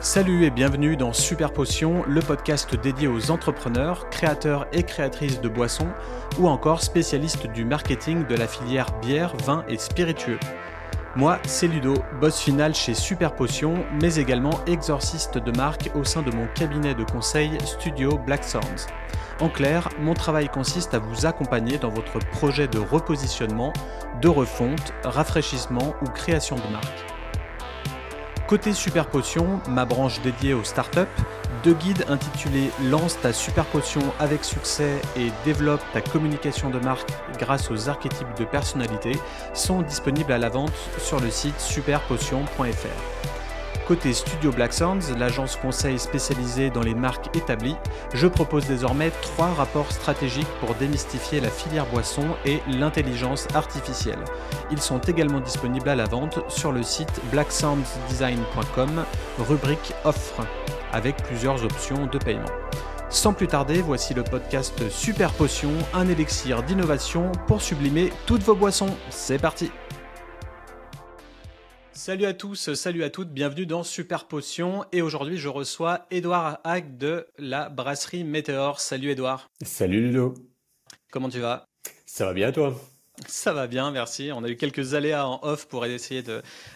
Salut et bienvenue dans Super Potion, le podcast dédié aux entrepreneurs, créateurs et créatrices de boissons ou encore spécialistes du marketing de la filière bière, vin et spiritueux. Moi, c'est Ludo, boss final chez Super Potion, mais également exorciste de marque au sein de mon cabinet de conseil Studio Black Sounds. En clair, mon travail consiste à vous accompagner dans votre projet de repositionnement, de refonte, rafraîchissement ou création de marque. Côté Super Potion, ma branche dédiée aux startups, deux guides intitulés Lance ta super potion avec succès et développe ta communication de marque grâce aux archétypes de personnalité sont disponibles à la vente sur le site superpotion.fr. Côté Studio Black Sounds, l'agence conseil spécialisée dans les marques établies, je propose désormais trois rapports stratégiques pour démystifier la filière boisson et l'intelligence artificielle. Ils sont également disponibles à la vente sur le site blacksoundsdesign.com, rubrique offre, avec plusieurs options de paiement. Sans plus tarder, voici le podcast Super Potion, un élixir d'innovation pour sublimer toutes vos boissons. C'est parti! Salut à tous, salut à toutes, bienvenue dans Super Potion et aujourd'hui je reçois Edouard Hack de la brasserie Météor. Salut Edouard. Salut Ludo. Comment tu vas? Ça va bien toi? Ça va bien, merci. On a eu quelques aléas en off pour essayer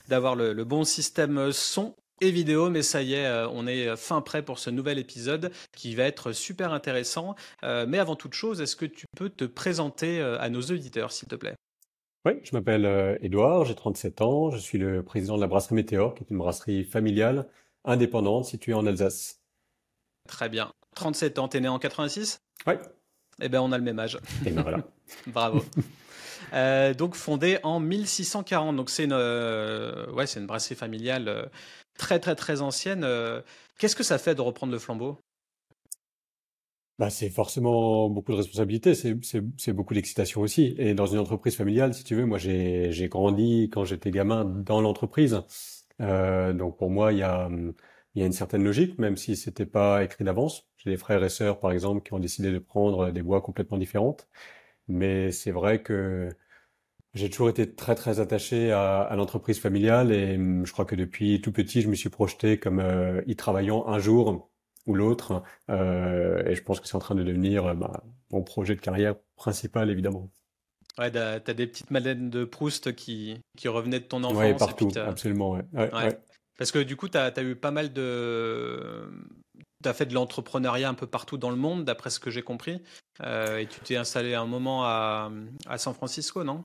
d'avoir le, le, bon système son et vidéo, mais ça y est, euh, on est fin prêt pour ce nouvel épisode qui va être super intéressant. Euh, mais avant toute chose, est-ce que tu peux te présenter euh, à nos auditeurs, s'il te plaît? Oui, je m'appelle euh, Édouard, j'ai 37 ans, je suis le président de la brasserie Météor, qui est une brasserie familiale, indépendante, située en Alsace. Très bien. 37 ans, t'es né en 86 Oui. Eh bien, on a le même âge. Et ben voilà. Bravo. Euh, donc fondée en 1640, donc c'est une, euh, ouais, c'est une brasserie familiale euh, très très très ancienne. Euh, Qu'est-ce que ça fait de reprendre le flambeau? Bah, c'est forcément beaucoup de responsabilités, c'est beaucoup d'excitation aussi. Et dans une entreprise familiale, si tu veux, moi j'ai grandi quand j'étais gamin dans l'entreprise. Euh, donc pour moi, il y a, y a une certaine logique, même si c'était pas écrit d'avance. J'ai des frères et sœurs, par exemple, qui ont décidé de prendre des voies complètement différentes. Mais c'est vrai que j'ai toujours été très très attaché à, à l'entreprise familiale et je crois que depuis tout petit, je me suis projeté comme euh, y travaillant un jour ou l'autre. Euh, et je pense que c'est en train de devenir euh, bah, mon projet de carrière principal, évidemment. Ouais, t'as as des petites madeleines de Proust qui, qui revenaient de ton enfance. Ouais, partout, absolument. Ouais. Ouais, ouais. Parce que du coup, tu as, as, eu pas mal de. Tu as fait de l'entrepreneuriat un peu partout dans le monde, d'après ce que j'ai compris. Euh, et tu t'es installé un moment à, à San Francisco, non?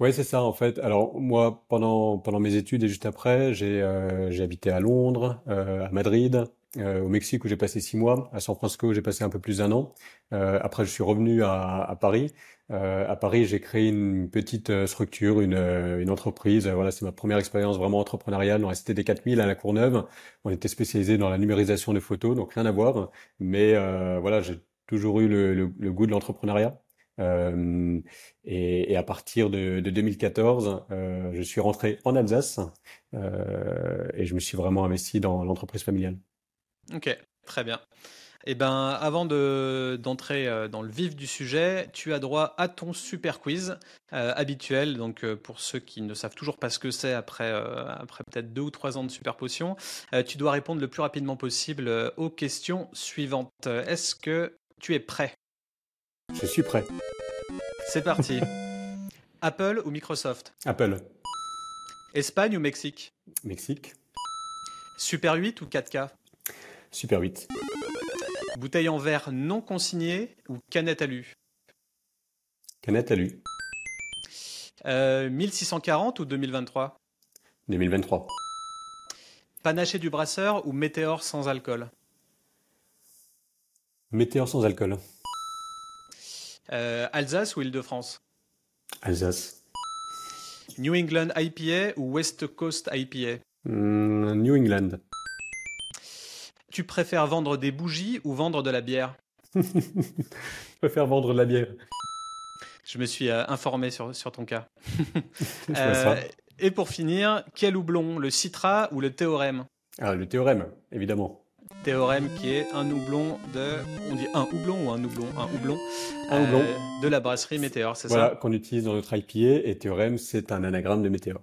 Oui, c'est ça, en fait. Alors, moi, pendant, pendant mes études et juste après, j'ai euh, habité à Londres, euh, à Madrid, euh, au Mexique où j'ai passé six mois, à San Francisco où j'ai passé un peu plus d'un an. Euh, après, je suis revenu à, à Paris. Euh, à Paris, j'ai créé une petite euh, structure, une, euh, une entreprise. Voilà, c'est ma première expérience vraiment entrepreneuriale dans la cité des 4000 à la Courneuve. On était spécialisé dans la numérisation de photos, donc rien à voir. Mais euh, voilà, j'ai toujours eu le, le, le goût de l'entrepreneuriat. Euh, et, et, à partir de, de 2014, euh, je suis rentré en Alsace euh, et je me suis vraiment investi dans l'entreprise familiale. Ok, très bien. Eh ben, avant d'entrer de, euh, dans le vif du sujet, tu as droit à ton super quiz euh, habituel. Donc, euh, pour ceux qui ne savent toujours pas ce que c'est après, euh, après peut-être deux ou trois ans de super potion, tu dois répondre le plus rapidement possible aux questions suivantes. Est-ce que tu es prêt? Je suis prêt. C'est parti. Apple ou Microsoft? Apple. Espagne ou Mexique? Mexique. Super 8 ou 4K Super 8. Bouteille en verre non consignée ou canette alu Canette alu. Euh, 1640 ou 2023 2023. Panaché du brasseur ou météore sans alcool? Météore sans alcool. Euh, Alsace ou Île-de-France? Alsace. New England IPA ou West Coast IPA mmh, New England. Tu préfères vendre des bougies ou vendre de la bière Je préfère vendre de la bière. Je me suis euh, informé sur, sur ton cas. euh, et pour finir, quel houblon, le Citra ou le Théorème? Ah, le Théorème, évidemment. Théorème qui est un houblon de. On dit un houblon ou un houblon? Un houblon. Un houblon. Euh, de la brasserie Météor, c'est voilà, ça? qu'on utilise dans notre IPA. Et Théorème, c'est un anagramme de Météor.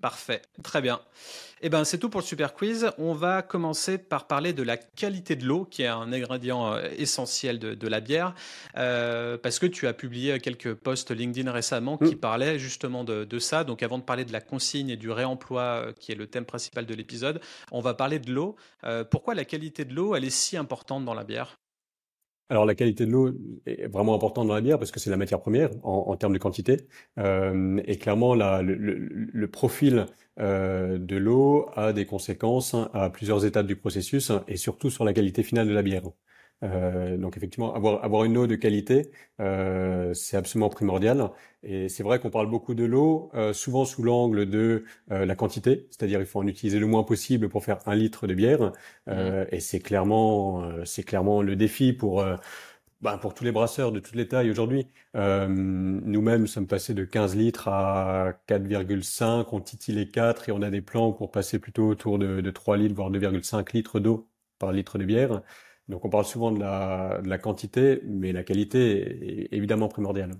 Parfait, très bien. Eh ben, c'est tout pour le super quiz. On va commencer par parler de la qualité de l'eau, qui est un ingrédient euh, essentiel de, la bière, euh, parce que tu as publié quelques posts LinkedIn récemment qui mm. parlaient justement de, ça. Donc, avant de parler de la consigne et du réemploi, euh, qui est le thème principal de l'épisode, on va parler de l'eau. pourquoi la qualité de l'eau, elle est si importante dans la bière? Alors la qualité de l'eau est vraiment importante dans la bière parce que c'est la matière première en, termes de quantité. Euh, et clairement, la, le, profil euh, de l'eau a des conséquences à plusieurs étapes du processus et surtout sur la qualité finale de la bière. Euh, donc effectivement, avoir, avoir une eau de qualité, euh, c'est absolument primordial. Et c'est vrai qu'on parle beaucoup de l'eau, euh, souvent sous l'angle de euh, la quantité, c'est-à-dire il faut en utiliser le moins possible pour faire un litre de bière. Euh, mmh. Et c'est clairement, c'est clairement le défi pour bah, pour tous les brasseurs de toutes les tailles aujourd'hui. Nous-mêmes sommes passés de 15 litres à 4,5, on titille les 4 et on a des plans pour passer plutôt autour de, de 3 litres, voire 2,5 litres d'eau par litre de bière. Donc on parle souvent de la, de la quantité, mais la qualité est évidemment primordiale.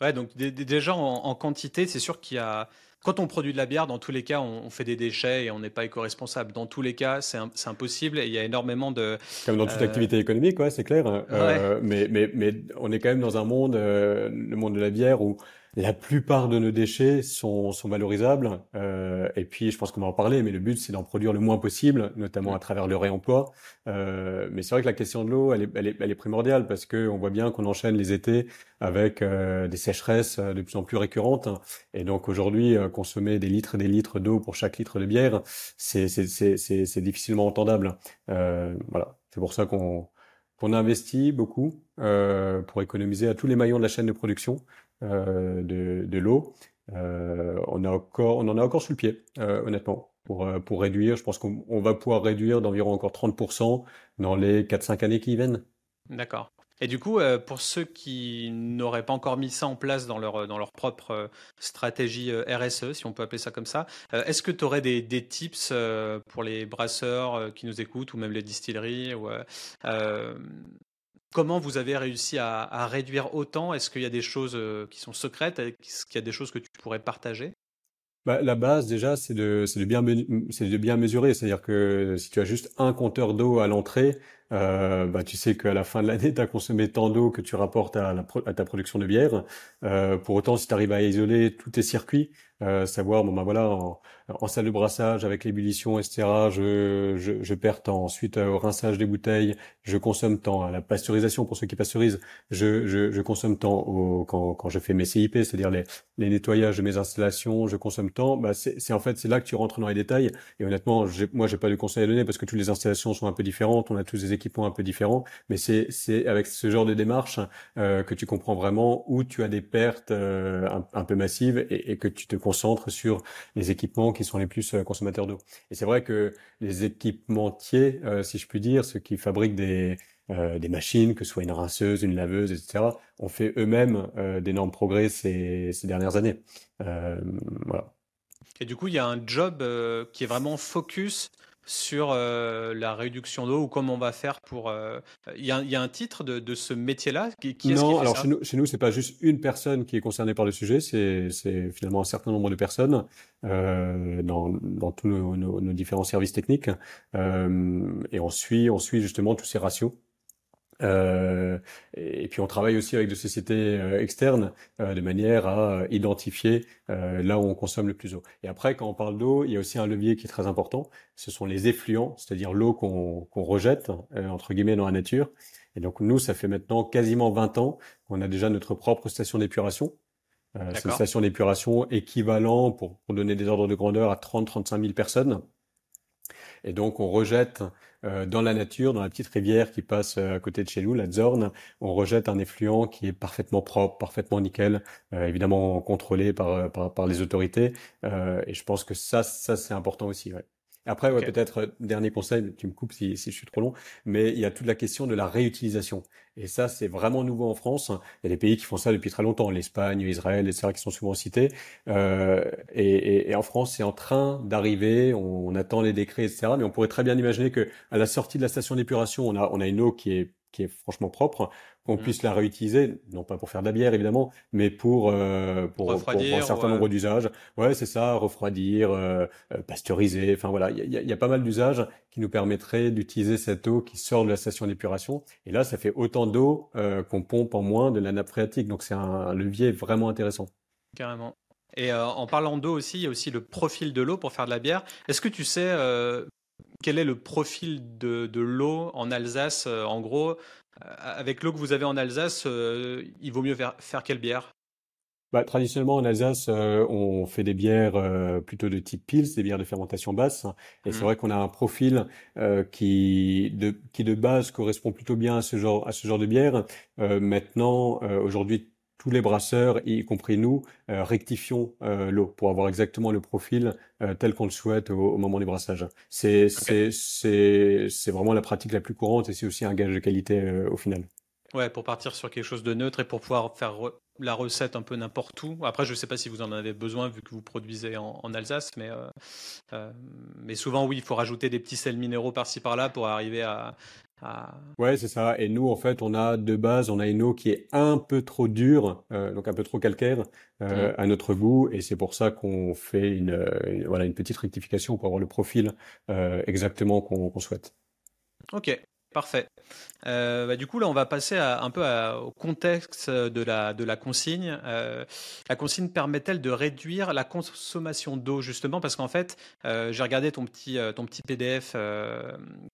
Ouais, donc déjà en, quantité, c'est sûr qu'il y a. Quand on produit de la bière, dans tous les cas, on, fait des déchets et on n'est pas éco-responsable. Dans tous les cas, c'est impossible et il y a énormément de. Comme dans toute euh, activité économique, ouais, c'est clair. Euh, mais, mais, mais on est quand même dans un monde, euh, le monde de la bière, où la plupart de nos déchets sont, sont valorisables. Euh, et puis, je pense qu'on va en parler, mais le but, c'est d'en produire le moins possible, notamment à travers le réemploi. Euh, mais c'est vrai que la question de l'eau, elle est, elle, est, elle est, primordiale parce que on voit bien qu'on enchaîne les étés avec euh, des sécheresses de plus en plus récurrentes. Et donc, aujourd'hui, euh, consommer des litres et des litres d'eau pour chaque litre de bière, c'est difficilement entendable. Euh, voilà. C'est pour ça qu'on qu'on investit beaucoup euh, pour économiser à tous les maillons de la chaîne de production euh, de, de l'eau. Euh, on, en a encore sous le pied, euh, honnêtement, pour, réduire. Je pense qu'on va pouvoir réduire d'environ encore 30% dans les 4-5 années qui viennent. D'accord. Et du coup, pour ceux qui n'auraient pas encore mis ça en place dans leur, dans leur propre stratégie RSE, si on peut appeler ça comme ça, est-ce que tu aurais des, des tips pour les brasseurs qui nous écoutent ou même les distilleries ou, Comment vous avez réussi à, réduire autant? Est-ce qu'il y a des choses euh, qui sont secrètes? Est-ce qu'il y a des choses que tu pourrais partager? Bah, la base déjà, c'est de, bien, mesurer. C'est-à-dire que si tu as juste un compteur d'eau à l'entrée, euh, bah, tu sais qu'à la fin de l'année, tu as consommé tant d'eau que tu rapportes à, ta production de bière. Euh, pour autant, si tu arrives à isoler tous tes circuits, euh, savoir bon ben voilà en, en, salle de brassage avec l'ébullition etc je, je, je, perds temps. Ensuite euh, au rinçage des bouteilles je consomme temps. À la pasteurisation pour ceux qui pasteurisent je, je, je consomme temps au, quand, quand je fais mes CIP c'est-à-dire les, les nettoyages de mes installations je consomme temps. Bah c'est en fait c'est là que tu rentres dans les détails. Et honnêtement moi j'ai pas de conseils à donner parce que toutes les installations sont un peu différentes on a tous des équipements un peu différents. Mais c'est c'est avec ce genre de démarche euh, que tu comprends vraiment où tu as des pertes euh, un, un, peu massives et, et que tu te concentre sur les équipements qui sont les plus euh, consommateurs d'eau. Et c'est vrai que les équipementiers, euh, si je puis dire, ceux qui fabriquent des, euh, des machines, que ce soit une rinceuse, une laveuse, etc., ont fait eux-mêmes d'énormes progrès ces, dernières années. Et du coup, il y a un job qui est vraiment focus sur euh, la réduction d'eau ou comment on va faire pour. Euh, il y, y, a un titre de, de ce métier-là qui, qui Non, qui alors chez nous, chez nous, c'est pas juste une personne qui est concernée par le sujet, c'est finalement un certain nombre de personnes euh, dans, dans tous nos, nos, nos, différents services techniques, et on suit, on suit justement tous ces ratios. Euh, et puis on travaille aussi avec des sociétés euh, externes euh, de manière à identifier là où on consomme le plus d'eau. Et après, quand on parle d'eau, il y a aussi un levier qui est très important. Ce sont les effluents, c'est-à-dire l'eau qu'on rejette entre guillemets dans la nature. Et donc nous, ça fait maintenant quasiment 20 ans qu'on a déjà notre propre station d'épuration. C'est une station d'épuration équivalent, pour, pour donner des ordres de grandeur, à 30-35 000 personnes. Et donc on rejette euh, dans la nature, dans la petite rivière qui passe euh, à côté de chez nous, la Zorn, on rejette un effluent qui est parfaitement propre, parfaitement nickel, euh, évidemment contrôlé par, par, par les autorités. et je pense que ça, ça c'est important aussi. Ouais. Après, ouais, peut-être euh, dernier conseil, tu me coupes si, si, je suis trop long, mais il y a toute la question de la réutilisation. Et ça, c'est vraiment nouveau en France. Il y a des pays qui font ça depuis très longtemps, l'Espagne, Israël, etc., qui sont souvent cités. Euh, et, et, et, en France, c'est en train d'arriver. On, on, attend les décrets, etc. Mais on pourrait très bien imaginer que à la sortie de la station d'épuration, on a, on a une eau qui est qui est franchement propre, qu'on mmh. puisse la réutiliser, non pas pour faire de la bière évidemment, mais pour euh, pour, pour, un certain nombre d'usages. Ouais, c'est ça, refroidir, euh, euh, pasteuriser. Enfin voilà, il y a, y a, pas mal d'usages qui nous permettraient d'utiliser cette eau qui sort de la station d'épuration. Et là, ça fait autant d'eau euh, qu'on pompe en moins de la nappe phréatique. Donc c'est un, levier vraiment intéressant. Carrément. Et en parlant d'eau aussi, il y a aussi le profil de l'eau pour faire de la bière. Est-ce que tu sais quel est le profil de, de l'eau en Alsace En gros, euh, avec l'eau que vous avez en Alsace, euh, il vaut mieux faire, faire quelle bière? Bah, traditionnellement en Alsace, euh, on fait des bières plutôt de type pils, des bières de fermentation basse. Et c'est mmh. vrai qu'on a un profil qui, de, qui de base correspond plutôt bien à ce genre, à ce genre de bière. maintenant, aujourd'hui, tous les brasseurs, y compris nous, euh, rectifions euh, l'eau pour avoir exactement le profil euh, tel qu'on le souhaite au, moment du brassage. C'est c'est c'est vraiment la pratique la plus courante et c'est aussi un gage de qualité au final. Ouais, pour partir sur quelque chose de neutre et pour pouvoir faire la recette un peu n'importe où. Après, je ne sais pas si vous en avez besoin vu que vous produisez en, Alsace, mais, mais souvent, oui, il faut rajouter des petits sels minéraux par-ci par-là pour arriver à, ah. Ouais, c'est ça. Et nous, en fait, on a de base, on a une eau qui est un peu trop dure, euh, donc un peu trop calcaire euh, à notre goût, et c'est pour ça qu'on fait une, voilà une petite rectification pour avoir le profil euh, exactement qu'on souhaite. Ok, parfait. Euh, bah, du coup, là, on va passer un peu au contexte de la, de la consigne. Euh, la consigne permet-elle de réduire la consommation d'eau, justement? Parce qu'en fait, euh, j'ai regardé ton petit, ton petit PDF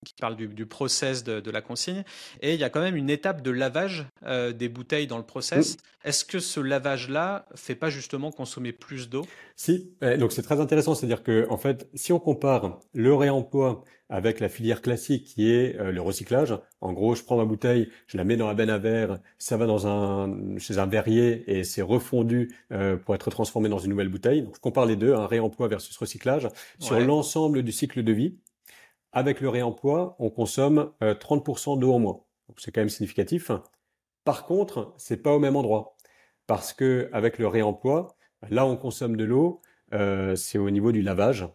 qui parle du, process de, la consigne, et il y a quand même une étape de lavage des bouteilles dans le process. Est-ce que ce lavage-là fait pas justement consommer plus d'eau? Si, donc c'est très intéressant. C'est-à-dire que, en fait, si on compare le réemploi avec la filière classique qui est le recyclage, en gros, je prends ma bouteille, je la mets dans la benne à verre, ça va dans un chez un verrier et c'est refondu euh, pour être transformé dans une nouvelle bouteille. Donc je compare les deux, un réemploi versus recyclage sur l'ensemble du cycle de vie. Avec le réemploi, on consomme 30% euh, d'eau en moins. Donc c'est quand même significatif. Par contre, c'est pas au même endroit parce que avec le réemploi, là on consomme de l'eau, euh, c'est au niveau du lavage.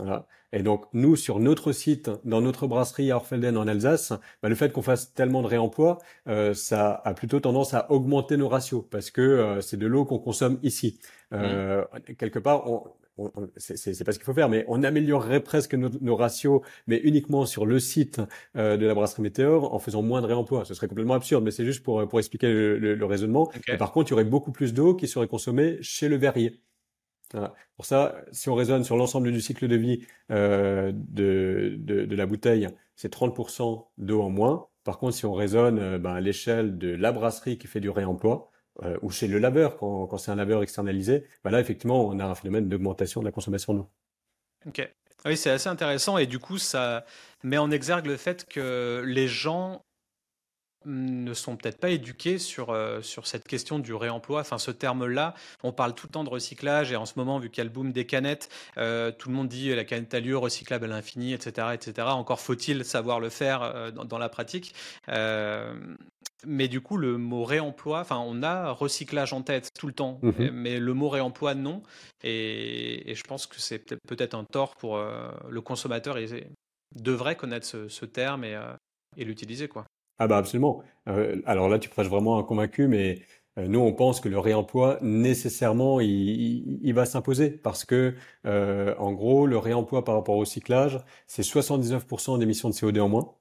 Voilà. Et donc, nous, sur notre site, dans notre brasserie à Orfelden en Alsace, bah, le fait qu'on fasse tellement de réemploi, euh, ça a plutôt tendance à augmenter nos ratios parce que euh, c'est de l'eau qu'on consomme ici. Euh, Quelque part, on, on, c'est pas ce qu'il faut faire, mais on améliorerait presque nos, ratios, mais uniquement sur le site euh, de la brasserie Météor en faisant moins de réemploi. Ce serait complètement absurde, mais c'est juste pour, pour expliquer le, le, raisonnement. Et par contre, il y aurait beaucoup plus d'eau qui serait consommée chez le verrier. Pour ça, si on raisonne sur l'ensemble du cycle de vie euh, de, la bouteille, c'est 30% d'eau en moins. Par contre, si on raisonne euh, ben, à l'échelle de la brasserie qui fait du réemploi, euh, ou chez le laveur, quand, c'est un laveur externalisé, ben là, effectivement, on a un phénomène d'augmentation de la consommation d'eau. Ok. Oui, c'est assez intéressant et du coup, ça met en exergue le fait que les gens ne sont peut-être pas éduqués sur, euh, sur cette question du réemploi. Enfin, ce terme-là, on parle tout le temps de recyclage et en ce moment, vu qu'il y a le boom des canettes, euh, tout le monde dit la canette à lieu, recyclable à l'infini, etc., etc. Encore faut-il savoir le faire euh, dans, la pratique. mais du coup, le mot réemploi, enfin, on a recyclage en tête tout le temps, mhm. mais le mot réemploi, non. Et, je pense que c'est peut-être un tort pour le consommateur. Il devrait connaître ce, terme et, et l'utiliser, quoi. Ah bah absolument. Euh, alors là, tu prêches vraiment un convaincu, mais euh, nous, on pense que le réemploi, nécessairement, il, va s'imposer parce que, euh, en gros, le réemploi par rapport au recyclage, c'est 79% d'émissions de CO2 en moins.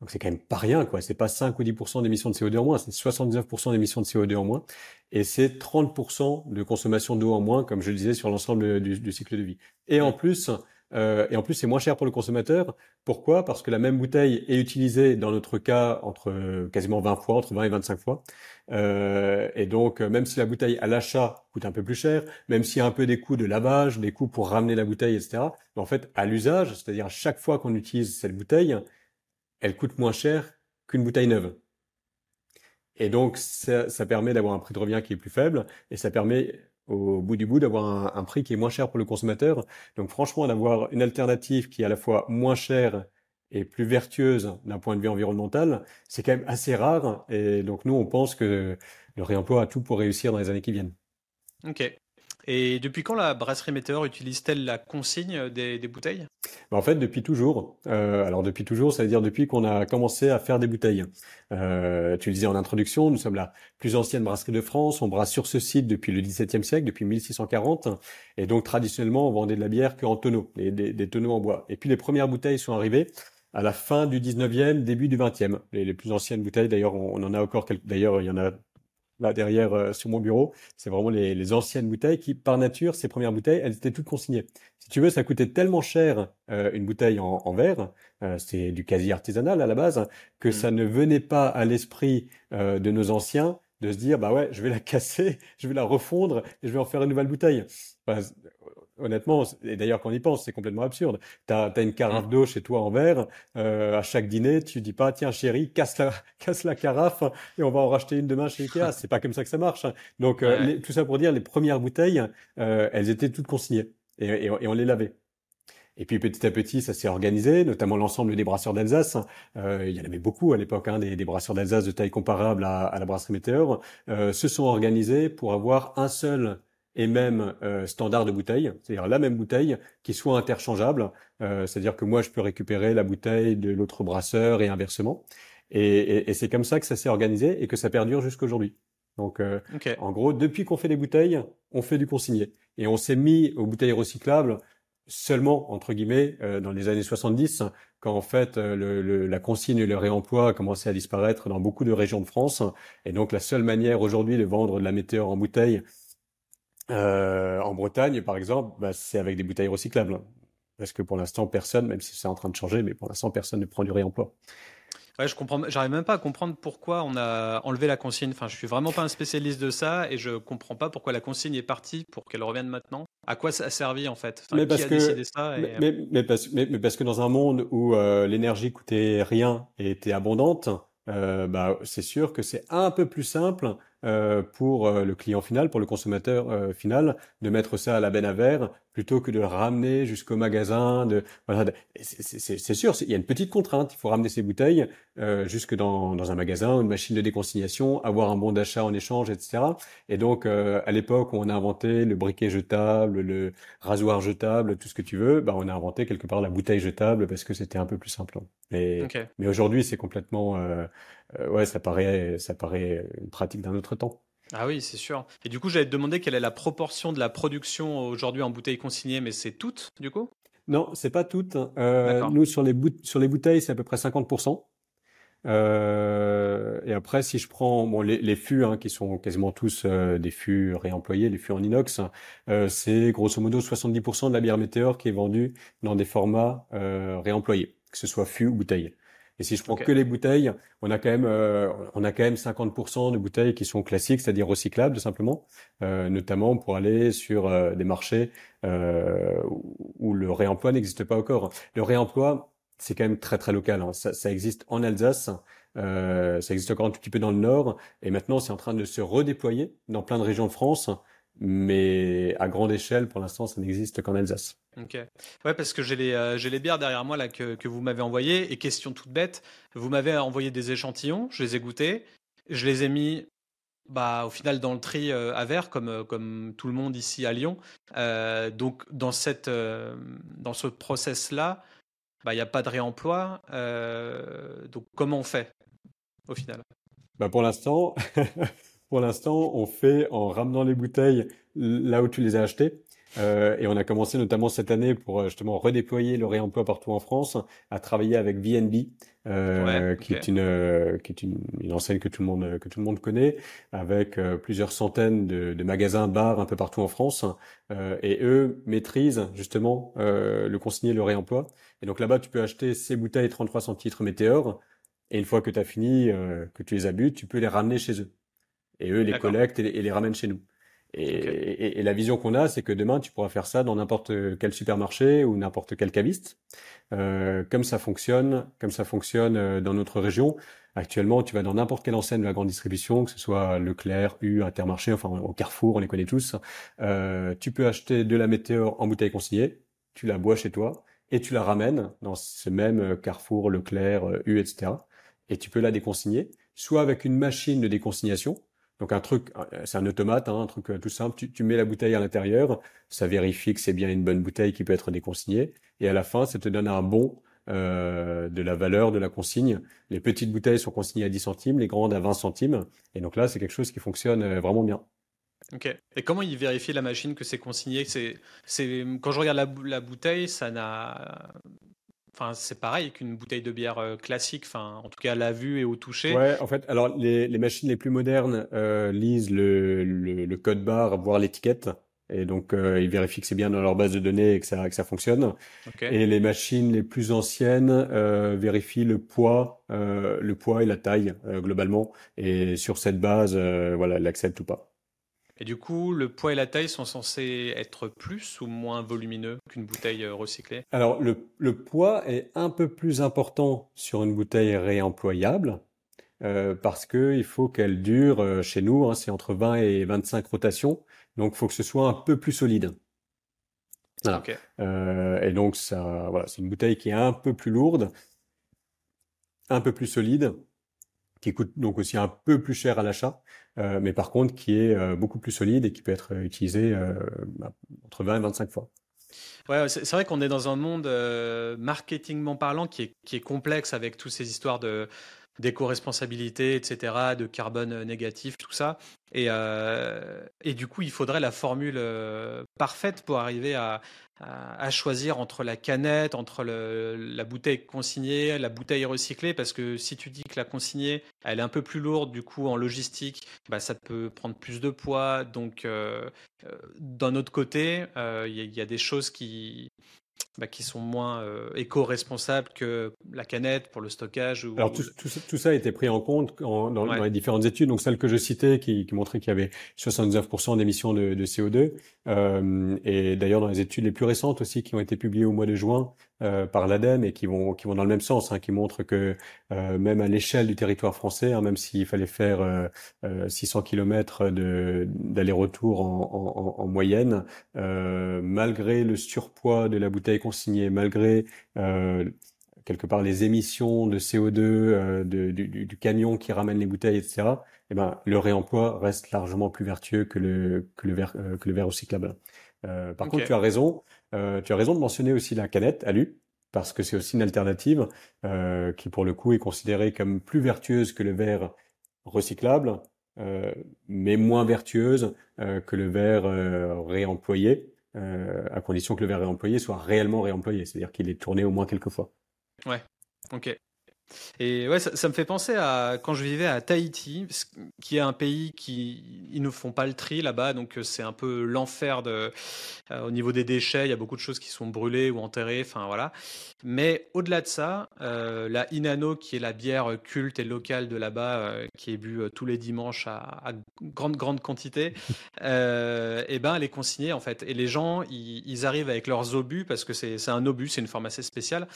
Donc c'est quand même pas rien, quoi. C'est pas 5 ou 10% d'émissions de CO2 en moins, c'est 79% d'émissions de CO2 en moins. Et c'est 30% de consommation d'eau en moins, comme je le disais, sur l'ensemble du, du, cycle de vie. Et en plus, euh, et en plus, c'est moins cher pour le consommateur. Pourquoi? Parce que la même bouteille est utilisée, dans notre cas, entre euh, quasiment 20 fois, entre 20 et 25 fois. Euh, et donc, même si la bouteille à l'achat coûte un peu plus cher, même s'il y a un peu des coûts de lavage, des coûts pour ramener la bouteille, etc., en fait, à l'usage, c'est-à-dire à chaque fois qu'on utilise cette bouteille, elle coûte moins cher qu'une bouteille neuve. Et donc, ça, ça permet d'avoir un prix de revient qui est plus faible, et ça permet au bout du bout d'avoir un, prix qui est moins cher pour le consommateur. Donc franchement, d'avoir une alternative qui est à la fois moins chère et plus vertueuse d'un point de vue environnemental, c'est quand même assez rare. Et donc nous, on pense que le réemploi a tout pour réussir dans les années qui viennent. Ok. Et depuis quand la brasserie Météor utilise-t-elle la consigne des, bouteilles? Bah, En fait, depuis toujours. Euh, alors depuis toujours, ça veut dire depuis qu'on a commencé à faire des bouteilles. Euh, tu le disais en introduction, nous sommes la plus ancienne brasserie de France. On brasse sur ce site depuis le XVIIe siècle, depuis 1640. Et donc traditionnellement, on vendait de la bière qu'en tonneaux, des, des, tonneaux en bois. Et puis les premières bouteilles sont arrivées à la fin du 19e, début du 20e. Les, les plus anciennes bouteilles, d'ailleurs, on, on, en a encore quelques. D'ailleurs, il y en a là derrière euh, sur mon bureau, c'est vraiment les, les, anciennes bouteilles qui, par nature, ces premières bouteilles, elles étaient toutes consignées. Si tu veux, ça coûtait tellement cher euh, une bouteille en, en verre, euh, c'est du quasi artisanal à la base, que mmh. ça ne venait pas à l'esprit euh, de nos anciens de se dire bah ouais, je vais la casser, je vais la refondre et je vais en faire une nouvelle bouteille. Enfin, honnêtement, et d'ailleurs quand on y pense, c'est complètement absurde. Tu as, une carafe mm. d'eau chez toi en verre, euh, à chaque dîner, tu dis pas tiens chérie, casse la casse la carafe et on va en racheter une demain chez Ikea. c'est pas comme ça que ça marche. Donc euh, tout ça pour dire, les premières bouteilles, euh, elles étaient toutes consignées et, et, on les lavait. Et puis petit à petit, ça s'est organisé, notamment l'ensemble des brasseurs d'Alsace. Euh, il y en avait beaucoup à l'époque, hein, des, des, brasseurs d'Alsace de taille comparable à, à la brasserie Météor, euh, se sont organisés pour avoir un seul et même euh, standard de bouteille, c'est-à-dire la même bouteille qui soit interchangeable, euh, c'est-à-dire que moi je peux récupérer la bouteille de l'autre brasseur et inversement. Et, et, et c'est comme ça que ça s'est organisé et que ça perdure jusqu'aujourd'hui. Donc, euh, en gros, depuis qu'on fait des bouteilles, on fait du consigné. Et on s'est mis aux bouteilles recyclables seulement, entre guillemets, euh, dans les années 70, quand en fait le, le, la consigne et le réemploi a commencé à disparaître dans beaucoup de régions de France. Et donc, la seule manière aujourd'hui de vendre de la météore en bouteille, euh, en Bretagne, par exemple, bah, c'est avec des bouteilles recyclables. Parce que pour l'instant, personne, même si c'est en train de changer, mais pour l'instant, personne ne prend du réemploi. Ouais, je comprends. J'arrive même pas à comprendre pourquoi on a enlevé la consigne. Enfin, je suis vraiment pas un spécialiste de ça et je comprends pas pourquoi la consigne est partie pour qu'elle revienne maintenant. À quoi ça a servi en fait? Enfin, mais, parce que, ça mais, mais, parce, mais, parce, que dans un monde où euh, l'énergie coûtait rien et était abondante, euh, bah, c'est sûr que c'est un peu plus simple euh, pour euh, le client final, pour le consommateur euh, final, de mettre ça à la benne à verre plutôt que de le ramener jusqu'au magasin. De, voilà, c'est sûr, il y a une petite contrainte. Il faut ramener ces bouteilles euh, jusque dans, dans, un magasin, une machine de déconsignation, avoir un bon d'achat en échange, etc. Et donc, euh, à l'époque où on a inventé le briquet jetable, le rasoir jetable, tout ce que tu veux, bah, on a inventé quelque part la bouteille jetable parce que c'était un peu plus simple. Mais, mais aujourd'hui, c'est complètement, euh, ouais, ça paraît, ça paraît une pratique d'un autre temps. Ah oui, c'est sûr. Et du coup, j'allais te demander quelle est la proportion de la production aujourd'hui en bouteilles consignées, mais c'est toutes, du coup? Non, c'est pas toutes. Euh, nous, sur les, sur les bouteilles, c'est à peu près 50%. Euh, et après, si je prends bon, les, les fûts, hein, qui sont quasiment tous euh, des fûts réemployés, les fûts en inox, euh, c'est grosso modo 70% de la bière météore qui est vendue dans des formats euh, réemployés, que ce soit fût ou bouteille. Et si je prends que les bouteilles, on a quand même, euh, on a quand même 50% de bouteilles qui sont classiques, c'est-à-dire recyclables simplement, euh, notamment pour aller sur euh, des marchés euh, où le réemploi n'existe pas encore. Le réemploi, c'est quand même très très local. Hein. Ça, ça, existe en Alsace, ça existe encore un tout petit peu dans le nord, et maintenant c'est en train de se redéployer dans plein de régions de France mais à grande échelle, pour l'instant, ça n'existe qu'en Alsace. Ok. Ouais, parce que j'ai les, euh, les bières derrière moi là que, que vous m'avez envoyées. Et question toute bête, vous m'avez envoyé des échantillons, je les ai goûtés, je les ai mis bah, au final dans le tri euh, à verre, comme, euh, comme tout le monde ici à Lyon. donc, dans, cette, dans ce process-là, bah, il n'y a pas de réemploi. donc, comment on fait au final? Bah Pour l'instant, Pour l'instant, on fait en ramenant les bouteilles là où tu les as achetées. Euh, et on a commencé notamment cette année pour euh, justement redéployer le réemploi partout en France, à travailler avec VNB, euh, qui est une euh, qui est une, une, enseigne que tout le monde que tout le monde connaît, avec euh, plusieurs centaines de, de, magasins, bars un peu partout en France. et eux maîtrisent justement le consigné, le réemploi. Et donc là-bas, tu peux acheter ces bouteilles 33 centilitres Météor, et une fois que tu as fini, que tu les as bu, tu peux les ramener chez eux. Et eux les collectent et, les ramènent chez nous. Et, et, la vision qu'on a, c'est que demain, tu pourras faire ça dans n'importe quel supermarché ou n'importe quel caviste. Euh, comme ça fonctionne, comme ça fonctionne euh, dans notre région. Actuellement, tu vas dans n'importe quelle enseigne de la grande distribution, que ce soit Leclerc, U, Intermarché, enfin au Carrefour, on les connaît tous. Euh, tu peux acheter de la météore en bouteille consignée, tu la bois chez toi et tu la ramènes dans ce même euh, Carrefour, Leclerc, U, etc. Et tu peux la déconsigner, soit avec une machine de déconsignation, Donc un truc, c'est un automate, hein, un truc tout simple. Tu, mets la bouteille à l'intérieur, ça vérifie que c'est bien une bonne bouteille qui peut être déconsignée, et à la fin, ça te donne un bon euh, de la valeur de la consigne. Les petites bouteilles sont consignées à 10 centimes, les grandes à 20 centimes. Et donc là, c'est quelque chose qui fonctionne euh, vraiment bien. Ok. Et comment il vérifie la machine que c'est consigné? C'est, Quand je regarde la bouteille, ça n'a. Enfin, c'est pareil qu'une bouteille de bière euh, classique, enfin, en tout cas à la vue et au toucher. Ouais, en fait, alors les, les machines les plus modernes euh, lisent le, le, le, code barre, voire l'étiquette. Et donc, euh, ils vérifient que c'est bien dans leur base de données et que ça, que ça fonctionne. Et les machines les plus anciennes euh, vérifient le poids, euh, le poids et la taille euh, globalement. Et sur cette base, euh, voilà, elles acceptent ou pas. Et du coup, le poids et la taille sont censés être plus ou moins volumineux qu'une bouteille recyclée? Alors, le, le poids est un peu plus important sur une bouteille réemployable. Euh, parce que il faut qu'elle dure chez nous, hein, c'est entre 20 et 25 rotations. Donc, il faut que ce soit un peu plus solide. Voilà. Euh, et donc, ça, voilà, c'est une bouteille qui est un peu plus lourde, un peu plus solide, qui coûte donc aussi un peu plus cher à l'achat, euh, mais par contre qui est euh, beaucoup plus solide et qui peut être utilisé euh, bah, entre 20 et 25 fois. Ouais, c'est vrai qu'on est dans un monde marketingment parlant qui est, qui est complexe avec toutes ces histoires de d'éco-responsabilité, etc., de carbone négatif, tout ça. Et, et du coup, il faudrait la formule parfaite pour arriver à, à, à, choisir entre la canette, entre le, la bouteille consignée, la bouteille recyclée, parce que si tu dis que la consignée, elle est un peu plus lourde, du coup, en logistique, bah, ça peut prendre plus de poids. Donc, euh, euh d'un autre côté, il euh, y, y, a des choses qui, bah, qui sont moins euh, éco-responsables que la canette pour le stockage. Ou, Alors tout, tout, tout, ça a été pris en compte en, dans, ouais. dans, les différentes études. Donc celle que je citais qui, qui montrait qu'il y avait 79% d'émissions de, de, CO2. Euh, et d'ailleurs dans les études les plus récentes aussi qui ont été publiées au mois de juin euh, par l'ADEME et qui vont qui vont dans le même sens, hein, qui montrent que euh, même à l'échelle du territoire français, hein, même s'il fallait faire 600 km d'aller-retour en, en, en, moyenne, malgré le surpoids de la bouteille consignée, malgré quelque part les émissions de CO2 euh, de, du, du, camion qui ramène les bouteilles, etc. Eh ben, le réemploi reste largement plus vertueux que le que le verre euh, que le verre recyclable. Euh, par okay. contre, tu as raison. Euh, tu as raison de mentionner aussi la canette alu parce que c'est aussi une alternative euh, qui, pour le coup, est considérée comme plus vertueuse que le verre recyclable, mais moins vertueuse que le verre réemployé à condition que le verre réemployé soit réellement réemployé, c'est-à-dire qu'il est tourné au moins quelques fois. Ouais, ok. Et ouais, ça, ça, me fait penser à quand je vivais à Tahiti, qui est un pays qui ils ne font pas le tri là-bas, donc euh, c'est un peu l'enfer de euh, au niveau des déchets. Il y a beaucoup de choses qui sont brûlées ou enterrées, enfin voilà. Mais au-delà de ça, euh, la Inano, qui est la bière culte et locale de là-bas, euh, qui est bu tous les dimanches à, à grande grande quantité, et eh ben elle est consignée en fait. Et les gens, ils, ils arrivent avec leurs obus parce que c'est un obus, c'est une forme assez spéciale,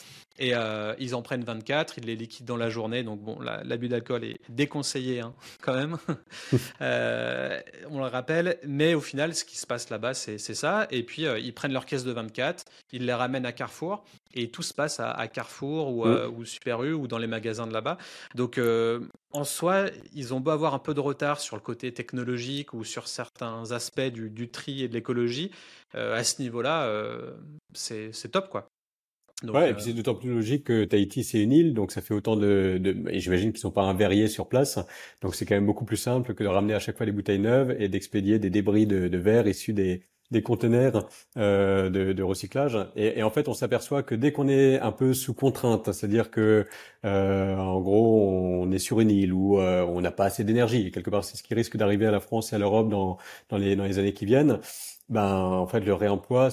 et ils en prennent 24, ils les liquide dans la journée. Donc bon, l'abus d'alcool est déconseillé hein, quand même. euh, on le rappelle. Mais au final, ce qui se passe là-bas, c'est ça. Et puis euh, ils prennent leur caisse de 24, ils les ramènent à Carrefour et tout se passe à, à Carrefour ou, euh, ou, Super U ou dans les magasins de là-bas. Donc euh, en soi, ils ont beau avoir un peu de retard sur le côté technologique ou sur certains aspects du, du tri et de l'écologie. Euh, à ce niveau-là, euh, c'est top quoi. Donc, ouais, euh... et puis c'est d'autant plus logique que Tahiti c'est une île, donc ça fait autant de, de... et j'imagine qu'ils sont pas un verrier sur place, donc c'est quand même beaucoup plus simple que de ramener à chaque fois les bouteilles neuves et d'expédier des débris de, de verre issus des des conteneurs euh, de, de, recyclage. Et, et, en fait, on s'aperçoit que dès qu'on est un peu sous contrainte, c'est-à-dire que euh, en gros, on est sur une île où euh, on n'a pas assez d'énergie, quelque part, c'est ce qui risque d'arriver à la France et à l'Europe dans, dans les dans les années qui viennent. Ben, en fait, le réemploi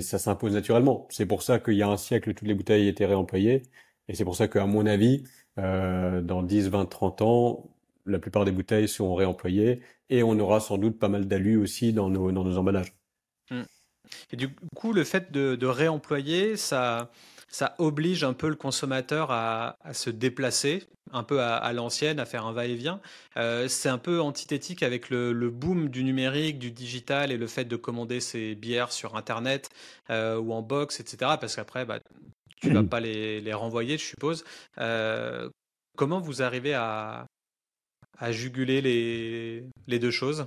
ça s'impose naturellement. C'est pour ça qu'il y a un siècle, toutes les bouteilles étaient réemployées. Et c'est pour ça qu'à mon avis, euh, dans 10, 20, 30 ans, la plupart des bouteilles seront réemployées et on aura sans doute pas mal d'alu aussi dans nos, emballages. Mmh. Et du coup, le fait de réemployer, ça, ça oblige un peu le consommateur à, à se déplacer, un peu à, à l'ancienne, à faire un va-et-vient. Euh, c'est un peu antithétique avec le, le, boom du numérique, du digital et le fait de commander ses bières sur Internet euh, ou en box, etc. Parce qu'après, bah, tu ne vas pas les, les, renvoyer, je suppose. Euh, comment vous arrivez à, à juguler les, les deux choses?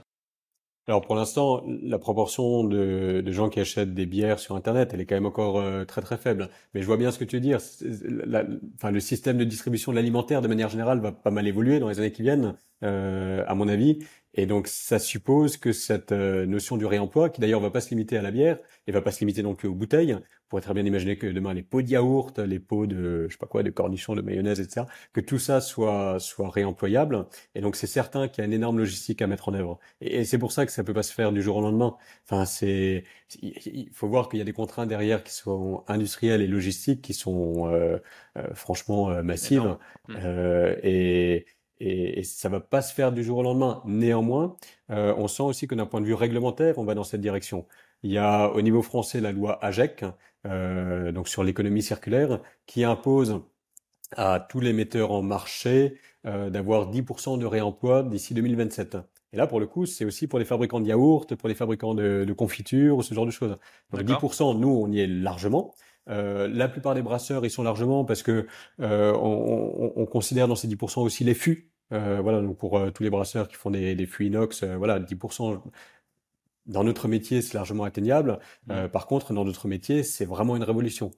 Alors pour l'instant, la proportion de, gens qui achètent des bières sur Internet, elle est quand même encore euh, très très faible. Mais je vois bien ce que tu veux dire. enfin, le système de distribution de l'alimentaire, de manière générale, va pas mal évoluer dans les années qui viennent, euh, à mon avis. Et donc, ça suppose que cette euh, notion du réemploi, qui d'ailleurs va pas se limiter à la bière, et va pas se limiter non plus aux bouteilles, on pourrait très bien imaginer que demain les pots de yaourt, les pots de, je sais pas quoi, de cornichons, de mayonnaise, etc., que tout ça soit soit réemployable. Et donc, c'est certain qu'il y a une énorme logistique à mettre en œuvre. Et, c'est pour ça que ça peut pas se faire du jour au lendemain. Enfin, c'est, il faut voir qu'il y a des contraintes derrière qui sont industrielles et logistiques qui sont euh, euh, franchement massives. Mmh. et et, et, ça va pas se faire du jour au lendemain. Néanmoins, euh, on sent aussi que d'un point de vue réglementaire, on va dans cette direction. Il y a au niveau français la loi AGEC, euh, donc sur l'économie circulaire, qui impose à tous les metteurs en marché euh, d'avoir 10% de réemploi d'ici 2027. Et là, pour le coup, c'est aussi pour les fabricants de yaourts, pour les fabricants de, de confitures, ce genre de choses. Donc 10%, nous, on y est largement. Euh, la plupart des brasseurs, ils sont largement parce que euh, on, on, considère dans ces 10% aussi les fûts. Euh, voilà, donc pour tous les brasseurs qui font des, des fûts inox, voilà, 10%. Dans notre métier, c'est largement atteignable. Mmh. par contre, dans notre métier, c'est vraiment une révolution.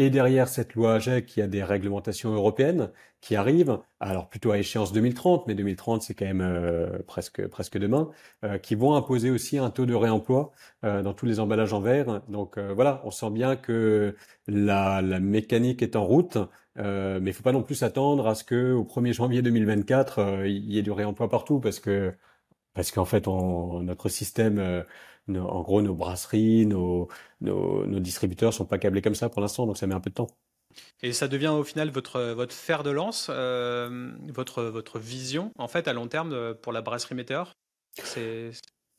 Et derrière cette loi AGEC, il y a des réglementations européennes qui arrivent, alors plutôt à échéance 2030, mais 2030 c'est quand même euh, presque presque demain, euh, qui vont imposer aussi un taux de réemploi euh, dans tous les emballages en verre. Donc voilà, on sent bien que la, la mécanique est en route, mais il faut pas non plus s'attendre à ce que au 1er janvier 2024 il y ait du réemploi partout, parce que parce qu'en fait on, notre système en gros, nos brasseries, nos, nos, nos distributeurs sont pas câblés comme ça pour l'instant, donc ça met un peu de temps. Et ça devient au final votre, votre fer de lance, euh, votre, votre vision, en fait, à long terme pour la brasserie Météor?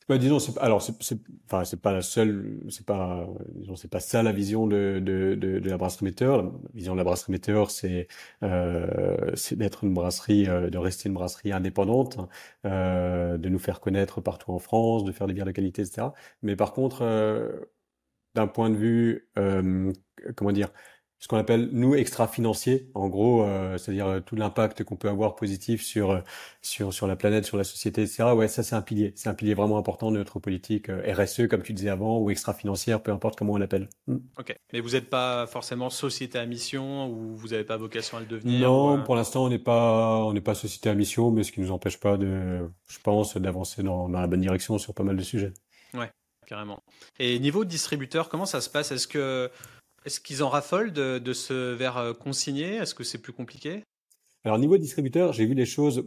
Bah, disons, c'est, alors c'est, c'est, enfin, c'est pas la seule, c'est pas, disons, c'est pas ça la vision de, de, de, de la brasserie Météor. La vision de la brasserie Météor, c'est, euh, c'est d'être une brasserie, euh, de rester une brasserie indépendante, euh, de nous faire connaître partout en France, de faire des bières de qualité, etc. Mais par contre, euh, d'un point de vue, euh, comment dire, ce qu'on appelle nous extra-financier, en gros, euh, c'est-à-dire euh, tout l'impact qu'on peut avoir positif sur euh, sur sur la planète, sur la société, etc. Ouais, ça c'est un pilier, c'est un pilier vraiment important de notre politique RSE, comme tu disais avant, ou extra-financière, peu importe comment on l'appelle. Mm. Ok, mais vous n'êtes pas forcément société à mission ou vous n'avez pas vocation à le devenir Non, pour l'instant on n'est pas on n'est pas société à mission, mais ce qui nous empêche pas de, je pense, d'avancer dans, dans la bonne direction sur pas mal de sujets. Ouais, carrément. Et niveau distributeur, comment ça se passe? Est-ce que est-ce qu'ils en raffolent de, ce verre euh, consigné Est-ce que c'est plus compliqué? Alors niveau distributeur, j'ai vu les choses